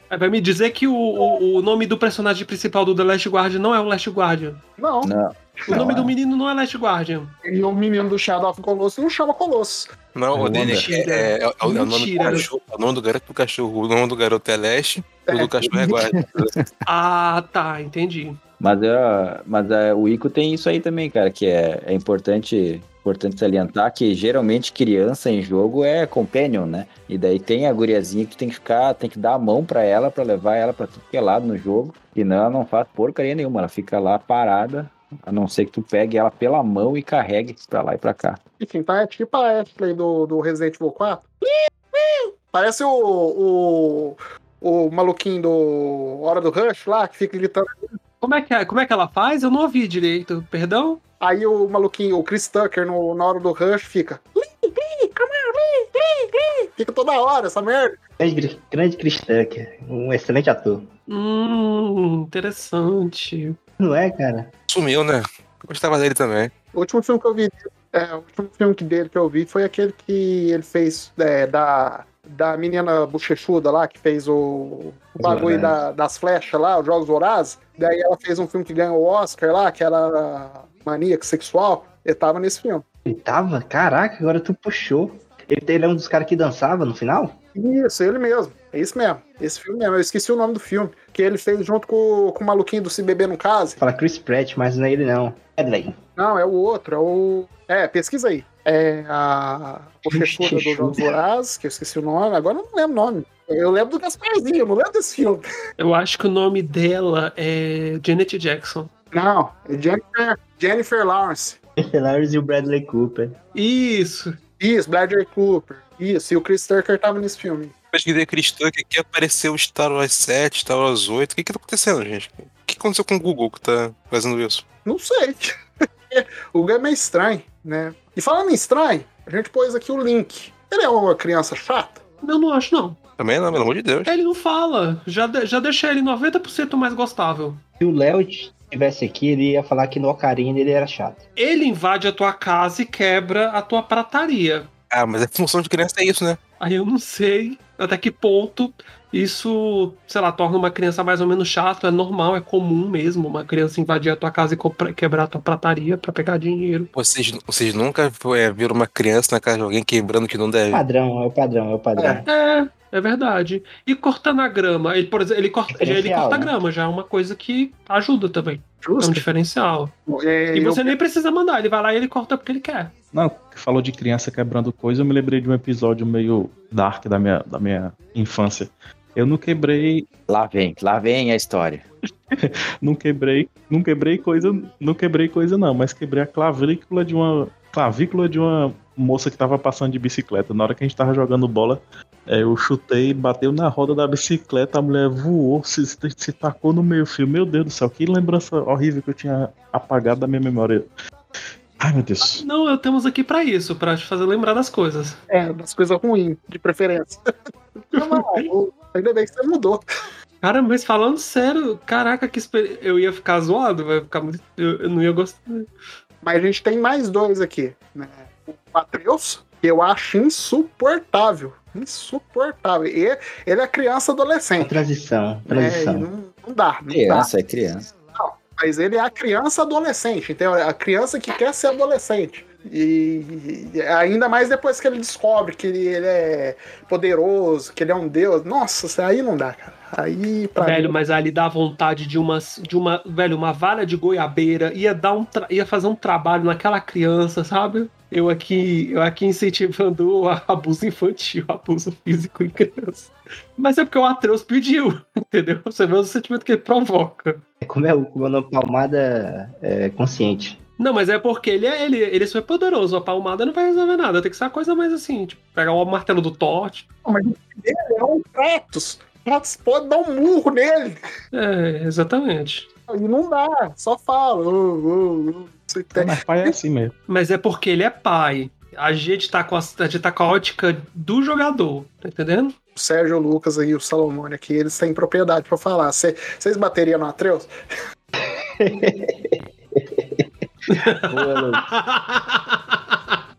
é- vai me dizer que o, o, o nome do personagem principal do The Last Guardian não é o Last Guardian. não. Não. O Não nome é. do menino não é Last Guardian. E o menino do Shadow of Colossus não chama Colossus. Não, o É dele Wanda. é, é- é o- é o nome do cachorro. É o nome do garoto do cachorro. O nome do garoto é Leste, o do cachorro é Guarda. Ah, tá, entendi. Mas, é, mas é, o Ico tem isso aí também, cara, que é, é importante, importante salientar que geralmente criança em jogo é companion, né? E daí tem a guriazinha que tem que ficar, tem que dar a mão pra ela pra levar ela pra tudo que é lado no jogo. Senão ela não faz porcaria nenhuma, ela fica lá parada, a não ser que tu pegue ela pela mão e carregue pra lá e pra cá. Enfim, tá é tipo a Ashley do, do Resident Evil 4. Parece o, o, o maluquinho do Hora do Rush lá, que fica gritando. Como é, que é, como é que ela faz? Eu não ouvi direito. Perdão? Aí o maluquinho, o Chris Tucker, no, na hora do Rush, fica. Fica toda hora essa merda. Grande, grande Chris Tucker, um excelente ator. Hum, interessante. Não é, cara? Sumiu, né? Eu gostava dele também. O último filme que eu vi, é, o último filme que dele que eu vi foi aquele que ele fez é, da, da menina bochechuda lá, que fez o, o bagulho da- das flechas lá, os Jogos Vorazes. Daí ela fez um filme que ganhou o Oscar lá, que era Maníaco Sexual. Ele tava nesse filme. Ele tava? Caraca, agora tu puxou. Ele, ele é um dos caras que dançava no final? Isso, ele mesmo. É isso mesmo. Esse filme mesmo. Eu esqueci o nome do filme. Que ele fez junto com, com o maluquinho do Se Beber Não Case. Fala Chris Pratt, mas não é ele não. Edley. Não, é o outro. É o. É, pesquisa aí. É a bochechuda dos Jogos Vorazes, que eu esqueci o nome. Agora eu não lembro o nome. Eu lembro do Gasparzinho, eu não lembro desse filme. Eu acho que o nome dela é Janet Jackson. Não, é Jennifer, Jennifer Lawrence. Lawrence e o Bradley Cooper. Isso. Isso, Bradley Cooper. Isso, e o Chris Tucker tava nesse filme. Pesquisei Chris Tucker aqui, apareceu o Star Wars 7, Star Wars 8. O que que tá acontecendo, gente? O que aconteceu com o Google que tá fazendo isso? Não sei. o Google é meio estranho, né? E falando em estranho, a gente pôs aqui o link. Ele é uma criança chata? Eu não acho, não. Também não, pelo amor de Deus. Ele não fala. Já, de- já deixei ele 90% mais gostável. Se o Léo estivesse aqui, ele ia falar que no Ocarina ele era chato. Ele invade a tua casa e quebra a tua prataria. Ah, mas a função de criança é isso, né? Aí eu não sei até que ponto isso, sei lá, torna uma criança mais ou menos chata. É normal, é comum mesmo uma criança invadir a tua casa e quebrar a tua prataria pra pegar dinheiro. Vocês, vocês nunca é, viram uma criança na casa de alguém quebrando que não deve. Padrão, é o padrão, é o padrão. É, é verdade. E cortando a grama, ele, por exemplo, ele corta, já ele Diferencial, corta a né? grama, já é uma coisa que ajuda também. É um Justo. diferencial. É, E eu- você nem precisa mandar, ele vai lá e ele corta porque ele quer. Não, que falou de criança quebrando coisa, eu me lembrei de um episódio meio dark da minha, da minha infância. Eu não quebrei, Lá vem, lá vem a história. não quebrei, não quebrei coisa, não quebrei coisa não, mas quebrei a clavícula de uma clavícula de uma moça que tava passando de bicicleta. Na hora que a gente tava jogando bola, é, eu chutei, bateu na roda da bicicleta, a mulher voou, se, se, se tacou no meio fio. Meu Deus do céu, que lembrança horrível que eu tinha apagado da minha memória. Ai, meu Deus. Não, eu temos aqui pra isso, pra te fazer lembrar das coisas. É, das coisas ruins, de preferência. Não, não, ainda bem que você mudou. Cara, mas falando sério, caraca, que experi... eu ia ficar zoado, vai ficar muito... eu, eu não ia gostar. Mas a gente tem mais dois aqui, né? O Atreus, que eu acho insuportável. Insuportável. E ele é criança A adolescente. transição? E transição. não, não dá, não dá. Criança, é criança. Mas ele é a criança adolescente, então é a criança que quer ser adolescente. E, e ainda mais depois que ele descobre que ele, ele é poderoso, que ele é um deus. Nossa, aí não dá, cara. Aí pra Velho, mim, mas ali dá vontade de uma, de uma, velho, uma vara de goiabeira, ia dar um, tra- ia fazer um trabalho naquela criança, sabe? Eu aqui, eu aqui incentivando o abuso infantil, abuso físico em criança. Mas é porque o Atreus pediu, entendeu? Você vê o sentimento que ele provoca. É como é o como é uma palmada é, consciente. Não, mas é porque ele é, ele, ele é super poderoso. A palmada não vai resolver nada. Tem que ser uma coisa mais assim, tipo, pegar o martelo do Thor. tipo, Mas ele é um Kratos. Kratos pode dar um murro nele. É, exatamente. E não dá, só fala. "Ô, ô, ô", tem- Mas pai é assim mesmo. Mas é porque ele é pai. A gente tá com a, a, gente tá com a ótica do jogador, tá entendendo? O Sérgio Lucas e o Salomone aqui, eles têm propriedade pra falar. Cê- Vocês bateriam no Atreus? Boa.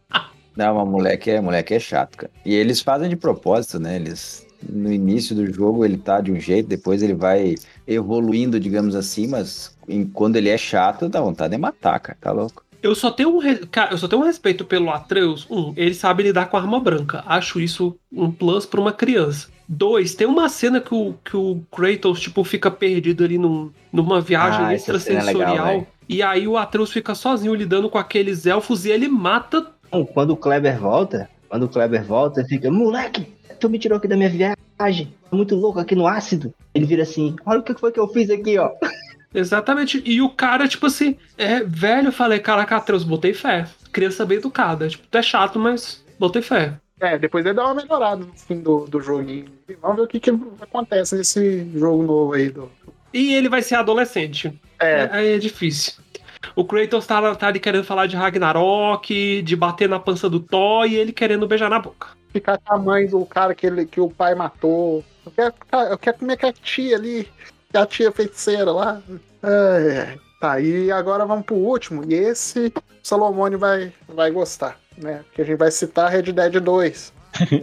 Não, mas moleque é, moleque é chato, cara. E eles fazem de propósito, né? Eles no início do jogo ele tá de um jeito, depois ele vai evoluindo, digamos assim, mas em- quando ele é chato, dá vontade de matar, cara. Tá louco? Eu só tenho um, re- cara, eu só tenho um respeito pelo Atreus. Um, ele sabe lidar com arma branca. Acho isso um plus pra uma criança. Dois, tem uma cena que o, que o Kratos, tipo, fica perdido ali num, numa viagem Ah, é extrasensorial. legal, e aí o Atreus fica sozinho lidando com aqueles elfos e ele mata. Quando o Kleber volta, quando o Kleber volta, ele fica, moleque, tu me tirou aqui da minha viagem. Tô muito louco aqui no ácido. Ele vira assim, olha o que foi que eu fiz aqui, ó. Exatamente. E o cara, tipo assim, é velho. Eu falei, caraca, Atreus, botei fé. Criança bem educada. Tipo, tu é chato, mas botei fé. É, depois ele dá uma melhorada no fim do, do joguinho. E vamos ver o que, que acontece nesse jogo novo aí. Do... E ele vai ser adolescente. É, Aí é difícil. O Kratos tá, tá ali querendo falar de Ragnarok, de bater na pança do Thor e ele querendo beijar na boca. Ficar com a mãe do cara que, ele, que o pai matou. Eu quero, eu quero comer com a tia ali, a tia feiticeira lá. Ai. Tá, e agora vamos pro último. E esse o Salomone vai, vai gostar, né? Porque a gente vai citar Red Dead 2.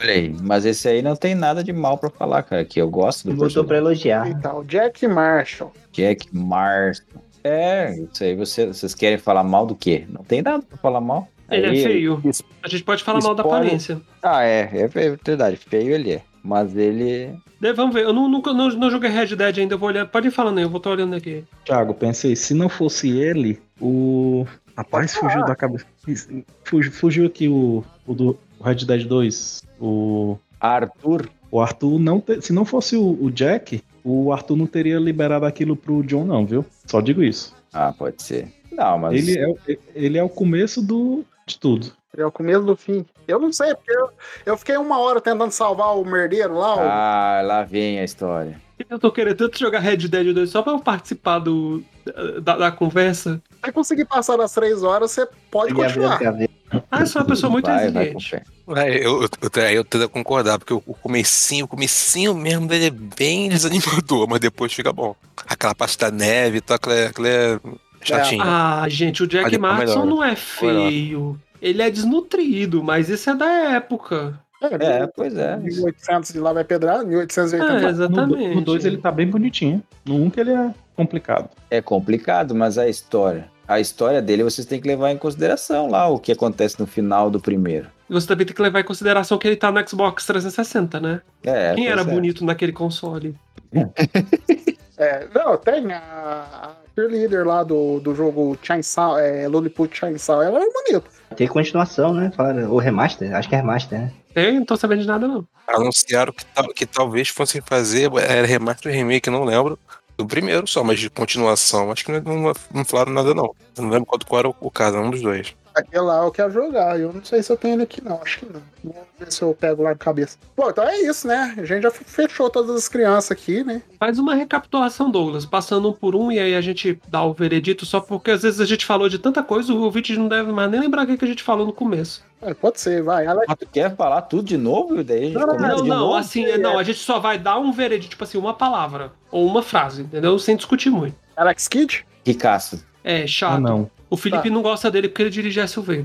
Olha aí, mas esse aí não tem nada de mal pra falar, cara, que eu gosto do Botou pra elogiar. E tal. Jack Marshall. Jack Marston. É, isso aí, você- vocês querem falar mal do quê? Não tem nada pra falar mal. Ele é Aí, feio. A gente pode falar mal da Spoiler. aparência. Ah, é, é verdade, feio ele é. Mas ele. Daí, Vamos ver. Eu não, nunca não, não joguei Red Dead ainda. Eu vou olhar. Pode ir falando aí, eu vou estar olhando aqui. Thiago, pensei, se não fosse ele, o. Rapaz, fugiu da cabeça. Fugiu, fugiu aqui o, o do Red Dead 2. O. Arthur. O Arthur não. te- Se não fosse o, o Jack, o Arthur não teria liberado aquilo pro John, não, viu? Só digo isso. Ah, pode ser. Não, mas. Ele, é, ele é o começo do, de tudo. É o começo do fim. Eu não sei, porque eu, eu fiquei uma hora tentando salvar o merdeiro lá. o- Ah, lá vem a história. Eu tô querendo tanto jogar Red Dead 2 só pra eu participar do, da, da conversa. Se conseguir passar das três horas, você pode Ele continuar. Ah, eu sou uma pessoa muito vai, vai resiliente. fé. É, eu, eu, eu, eu tento a concordar, porque o, o comecinho, o comecinho mesmo dele é bem desanimador, mas depois fica bom. Aquela parte da neve tal, aquela, aquela é chatinho. Ah, gente, o Jack Martin melhora. não é feio. Ele é desnutrido, mas esse é da época. É, pois é. 1800 de lá vai pedrar, 1880 É. No exatamente. 2 ele tá bem bonitinho. No 1 um que ele é complicado. É complicado, mas a história. A história dele vocês têm que levar em consideração lá o que acontece no final do primeiro. Você também tem que levar em consideração que ele tá no Xbox 360, né? É, Quem era é. bonito naquele console? É, não, tem a, a cheerleader lá do, do jogo Chainsaw, é, Lolliput Chainsaw, ela é bonita. Tem continuação, né? Falaram, o remaster? Acho que é remaster, né? Eu não tô sabendo de nada, não. Anunciaram que, tal, que talvez fossem fazer era remaster ou remake, não lembro. Do primeiro só, mas de continuação. Acho que não, não, não falaram nada, não. Eu não lembro qual, qual era o, o caso, um dos dois. Aquele lá eu quero jogar. Eu não sei se eu tenho ele aqui, não. Acho que não. Vamos ver se eu pego lá de cabeça. Bom, então é isso, né? A gente já fechou todas as crianças aqui, né? Faz uma recapitulação, Douglas, passando um por um e aí a gente dá o veredito, só porque às vezes a gente falou de tanta coisa, o ouvinte não deve mais nem lembrar o que a gente falou no começo. É, pode ser, vai. Alex, Mas tu quer falar tudo de novo? E daí a gente Não, não, Não, de não, novo? assim, é, não, a gente só vai dar um veredito, tipo assim, uma palavra ou uma frase, entendeu? Sem discutir muito. Alex Kidd? Ricaço. É, chato. Ah, não. O Felipe Tá. não gosta dele porque ele dirige SUV.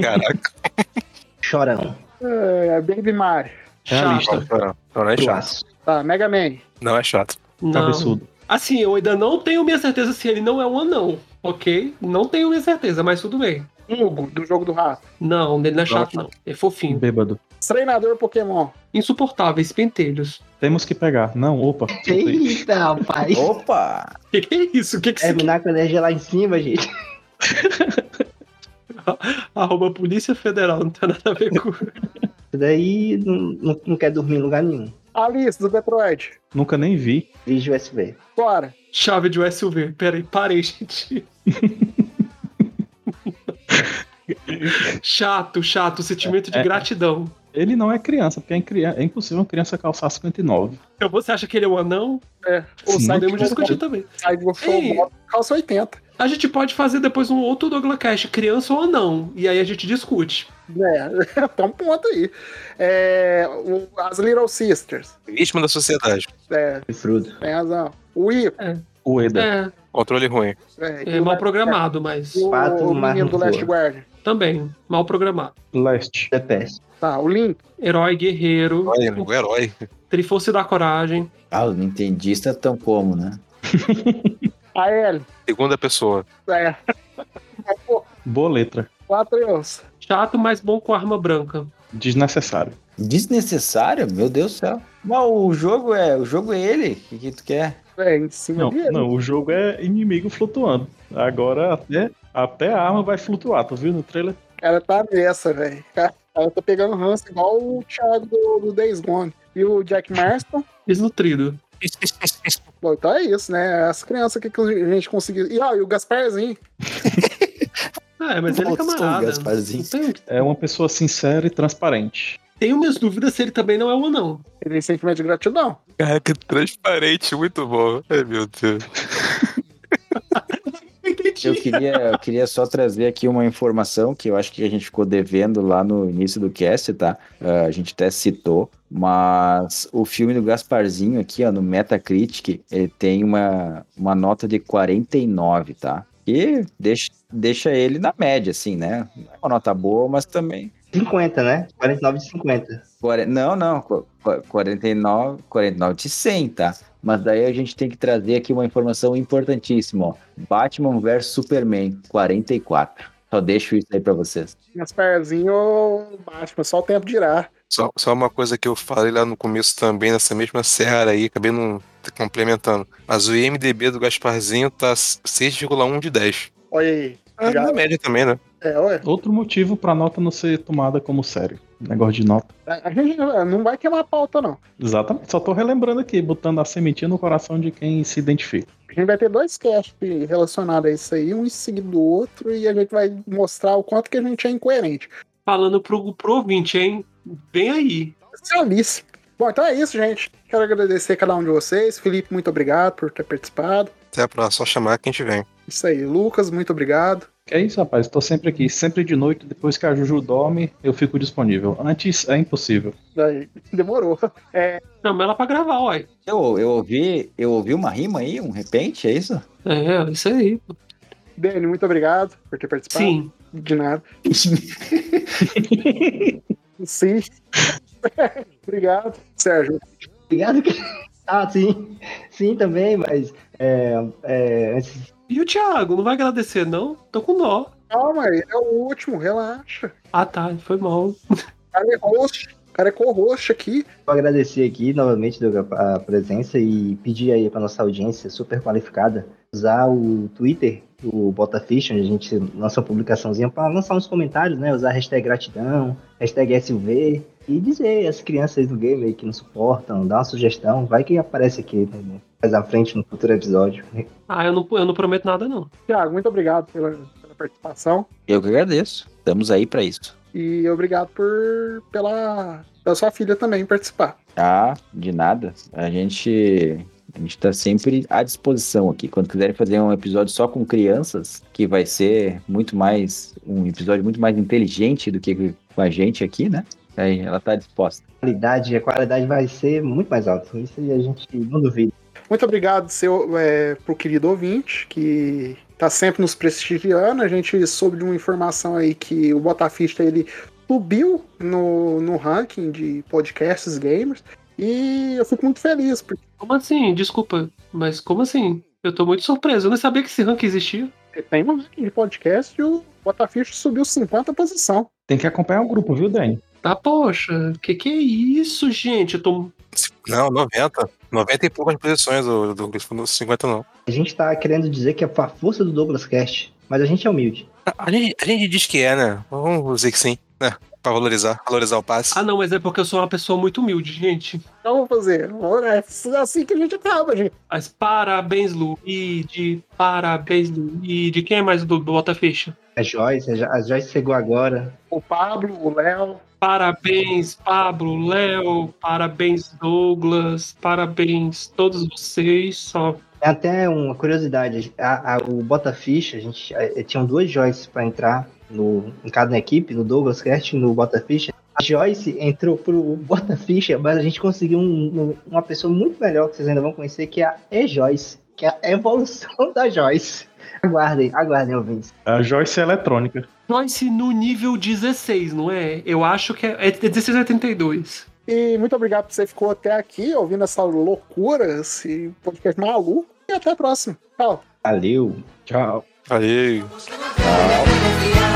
Caraca. Chorão. É, Baby Mario. Chato. não, não é chato. Tá, Mega Man. Não é chato. Não. Cabeçudo. Assim, eu ainda não tenho minha certeza se ele não é um anão, ok? Não tenho minha certeza, mas tudo bem. Hugo, do jogo do rato. Não, ele não é chato, não. É fofinho. Bêbado. Treinador Pokémon. Insuportáveis, pentelhos. Temos que pegar. Não, opa. Eita, rapaz. Opa! Que que é isso? O que que você Terminar com a energia lá em cima, gente. Arroba Polícia Federal, não tem nada a ver com. Isso daí não, não, não quer dormir em lugar nenhum. Alice, do Metroid. Nunca nem vi. Vídeo USB. Bora. Chave de USV. Peraí, parei, gente. chato, chato, sentimento de É. gratidão. Ele não é criança, porque é, é impossível uma criança calçar 59. Então você acha que ele é um anão? É. O Sim. Podemos discutir também. Show Ei. Calça 80. A gente pode fazer depois um outro Douglas Cash, criança ou anão. E aí a gente discute. É, tá um ponto aí. É, o- as Little Sisters. Vítima da sociedade. É, Frudo. tem razão. O Ico. O Eda. É, Controle ruim. É, é o- mal programado, mas o, Pato o Mar menino do Last. Guardian. também mal programado. Leste. DPS. Tá, o Link. Herói, guerreiro, Olha, o herói. Triforce da coragem. Ah, os nintendistas tão como, né? A L. Segunda pessoa. É. Boa letra. Quatro eu. Chato, mas bom com arma branca. Desnecessário. Desnecessário? Meu Deus do céu. Mas o jogo é, o jogo é ele. O que, que tu quer? É, em cima Não, dele. não, o jogo é inimigo flutuando. Agora até, até a arma vai flutuar, tu viu no trailer? Cara tá nessa, velho. Cara tá pegando ranço igual o Thiago do, do Days Gone. E o Jack Marston. Desnutrido. Bom, então é isso, né? As crianças que a gente conseguiu. E, ó, e o Gasparzinho. É, mas ele é camarada. Gasparzinho. Não tenho, É uma pessoa sincera e transparente. tenho minhas dúvidas se ele também não é um anão. Ele tem sentimento de gratidão. Caraca, transparente, muito bom. Ai, meu Deus. Entendi. Eu queria, eu queria só trazer aqui uma informação que eu acho que a gente ficou devendo lá no início do cast, tá? Ah, a gente até citou, mas o filme do Gasparzinho aqui, ó, no Metacritic, ele tem uma, uma nota de 49, tá? E deixa, deixa ele na média, assim, né? Não é uma nota boa, mas também 50, né? 49 de 50. Quare- Não, não, qu- qu- 49, 49 de 100, tá? Mas daí a gente tem que trazer aqui uma informação importantíssima, ó. Batman vs Superman, 44. Só deixo isso aí pra vocês. Gasparzinho Batman, só o tempo dirá. Só, só uma coisa que eu falei lá no começo também, nessa mesma serra aí, acabei não complementando. Mas o IMDB do Gasparzinho tá 6,1 de 10. Olha aí. Ah, Já- na média também, né? É, olha. Outro motivo pra nota não ser tomada como sério. Negócio de nota. A gente não vai queimar a pauta, não. Exatamente. Só tô relembrando aqui, botando a sementinha no coração de quem se identifica. A gente vai ter dois casts relacionados a isso aí, um em seguida do outro, e a gente vai mostrar o quanto que a gente é incoerente. Falando pro, pro ouvinte, hein? Vem aí. Especialíssimo. Bom, então é isso, gente. Quero agradecer a cada um de vocês. Felipe, muito obrigado por ter participado. Até a próxima, só chamar que a gente vem. Isso aí. Lucas, muito obrigado. Que é isso, rapaz. Tô sempre aqui. Sempre de noite, depois que a Juju dorme, eu fico disponível. Antes é impossível. Aí, demorou. É, Chama ela pra gravar, uai. Eu, eu, ouvi, eu ouvi uma rima aí, um repente, é isso? É, isso aí. Dani, muito obrigado por ter participado. Sim. De nada. Sim. obrigado. Sérgio. Obrigado. Ah, sim. Sim, também, mas. É, é, antes E o Thiago, não vai agradecer, não? Tô com dó. Calma, ele é o último, relaxa. Ah, tá, foi mal. O cara é host. O cara é co-host aqui. Vou agradecer aqui novamente Douglas, a presença e pedir aí para nossa audiência super qualificada usar o Twitter, o Botafish, onde a gente lança uma publicaçãozinha para lançar uns comentários, né? Usar a hashtag gratidão, hashtag SUV e dizer as crianças do game aí que não suportam, dar uma sugestão, vai que aparece aqui né, mais à frente no futuro episódio. Ah, eu não, eu não prometo nada, não. Tiago, muito obrigado pela, pela participação. Eu que agradeço. Estamos aí pra isso. E obrigado por pela, pela sua filha também participar. Ah, de nada. A gente a gente tá sempre à disposição aqui. Quando quiserem fazer um episódio só com crianças, que vai ser muito mais um episódio muito mais inteligente do que com a gente aqui, né? Aí ela tá disposta. A qualidade, a qualidade vai ser muito mais alta. Isso aí a gente não duvida. Muito obrigado seu, é, pro querido ouvinte, que tá sempre nos prestigiando. A gente soube de uma informação aí que o Botafista ele subiu no, no ranking de podcasts gamers. E eu fico muito feliz, porque Como assim? Desculpa, mas como assim? Eu tô muito surpreso. Eu nem sabia que esse ranking existia. tem um ranking de podcast e o Botafista subiu 50 posição. Tem que acompanhar o grupo, viu, Dani? Tá, poxa, que que é isso, gente? Eu tô. Não, 90. 90 e poucas posições do Douglas, não 50 não. A gente tá querendo dizer que é a força do Douglas Cast, mas a gente é humilde. A gente, a gente diz que é, né? Vamos dizer que sim, né? Pra valorizar, valorizar o passe. Ah, não, mas é porque eu sou uma pessoa muito humilde, gente. Então vamos fazer. É assim que a gente acaba, gente. Mas parabéns, Luigi. Parabéns, Luigi. Quem é mais do, do Bota Ficha? A Joyce, a Jo- a Joyce chegou agora. O Pablo, o Léo. Parabéns, Pablo, Léo. Parabéns, Douglas. Parabéns, todos vocês. Só Tem até uma curiosidade. A, a- o Bota Ficha, a gente eh, tinham duas Joyce pra entrar no, em cada equipe, no Douglas Cast e no Bota Ficha. A Joyce entrou pro Bota Ficha, mas a gente conseguiu um- um- uma pessoa muito melhor que vocês ainda vão conhecer, que é a E-Joyce, que é a evolução da Joyce. Aguardem, aguardem, ouvintes. A Joyce é eletrônica. Joyce no nível 16, não é? Eu acho que é, é 16 a 82. E muito obrigado por você ficou até aqui ouvindo essa loucura, esse podcast maluco. E até a próxima. Tchau. Valeu. Tchau. Valeu. Estava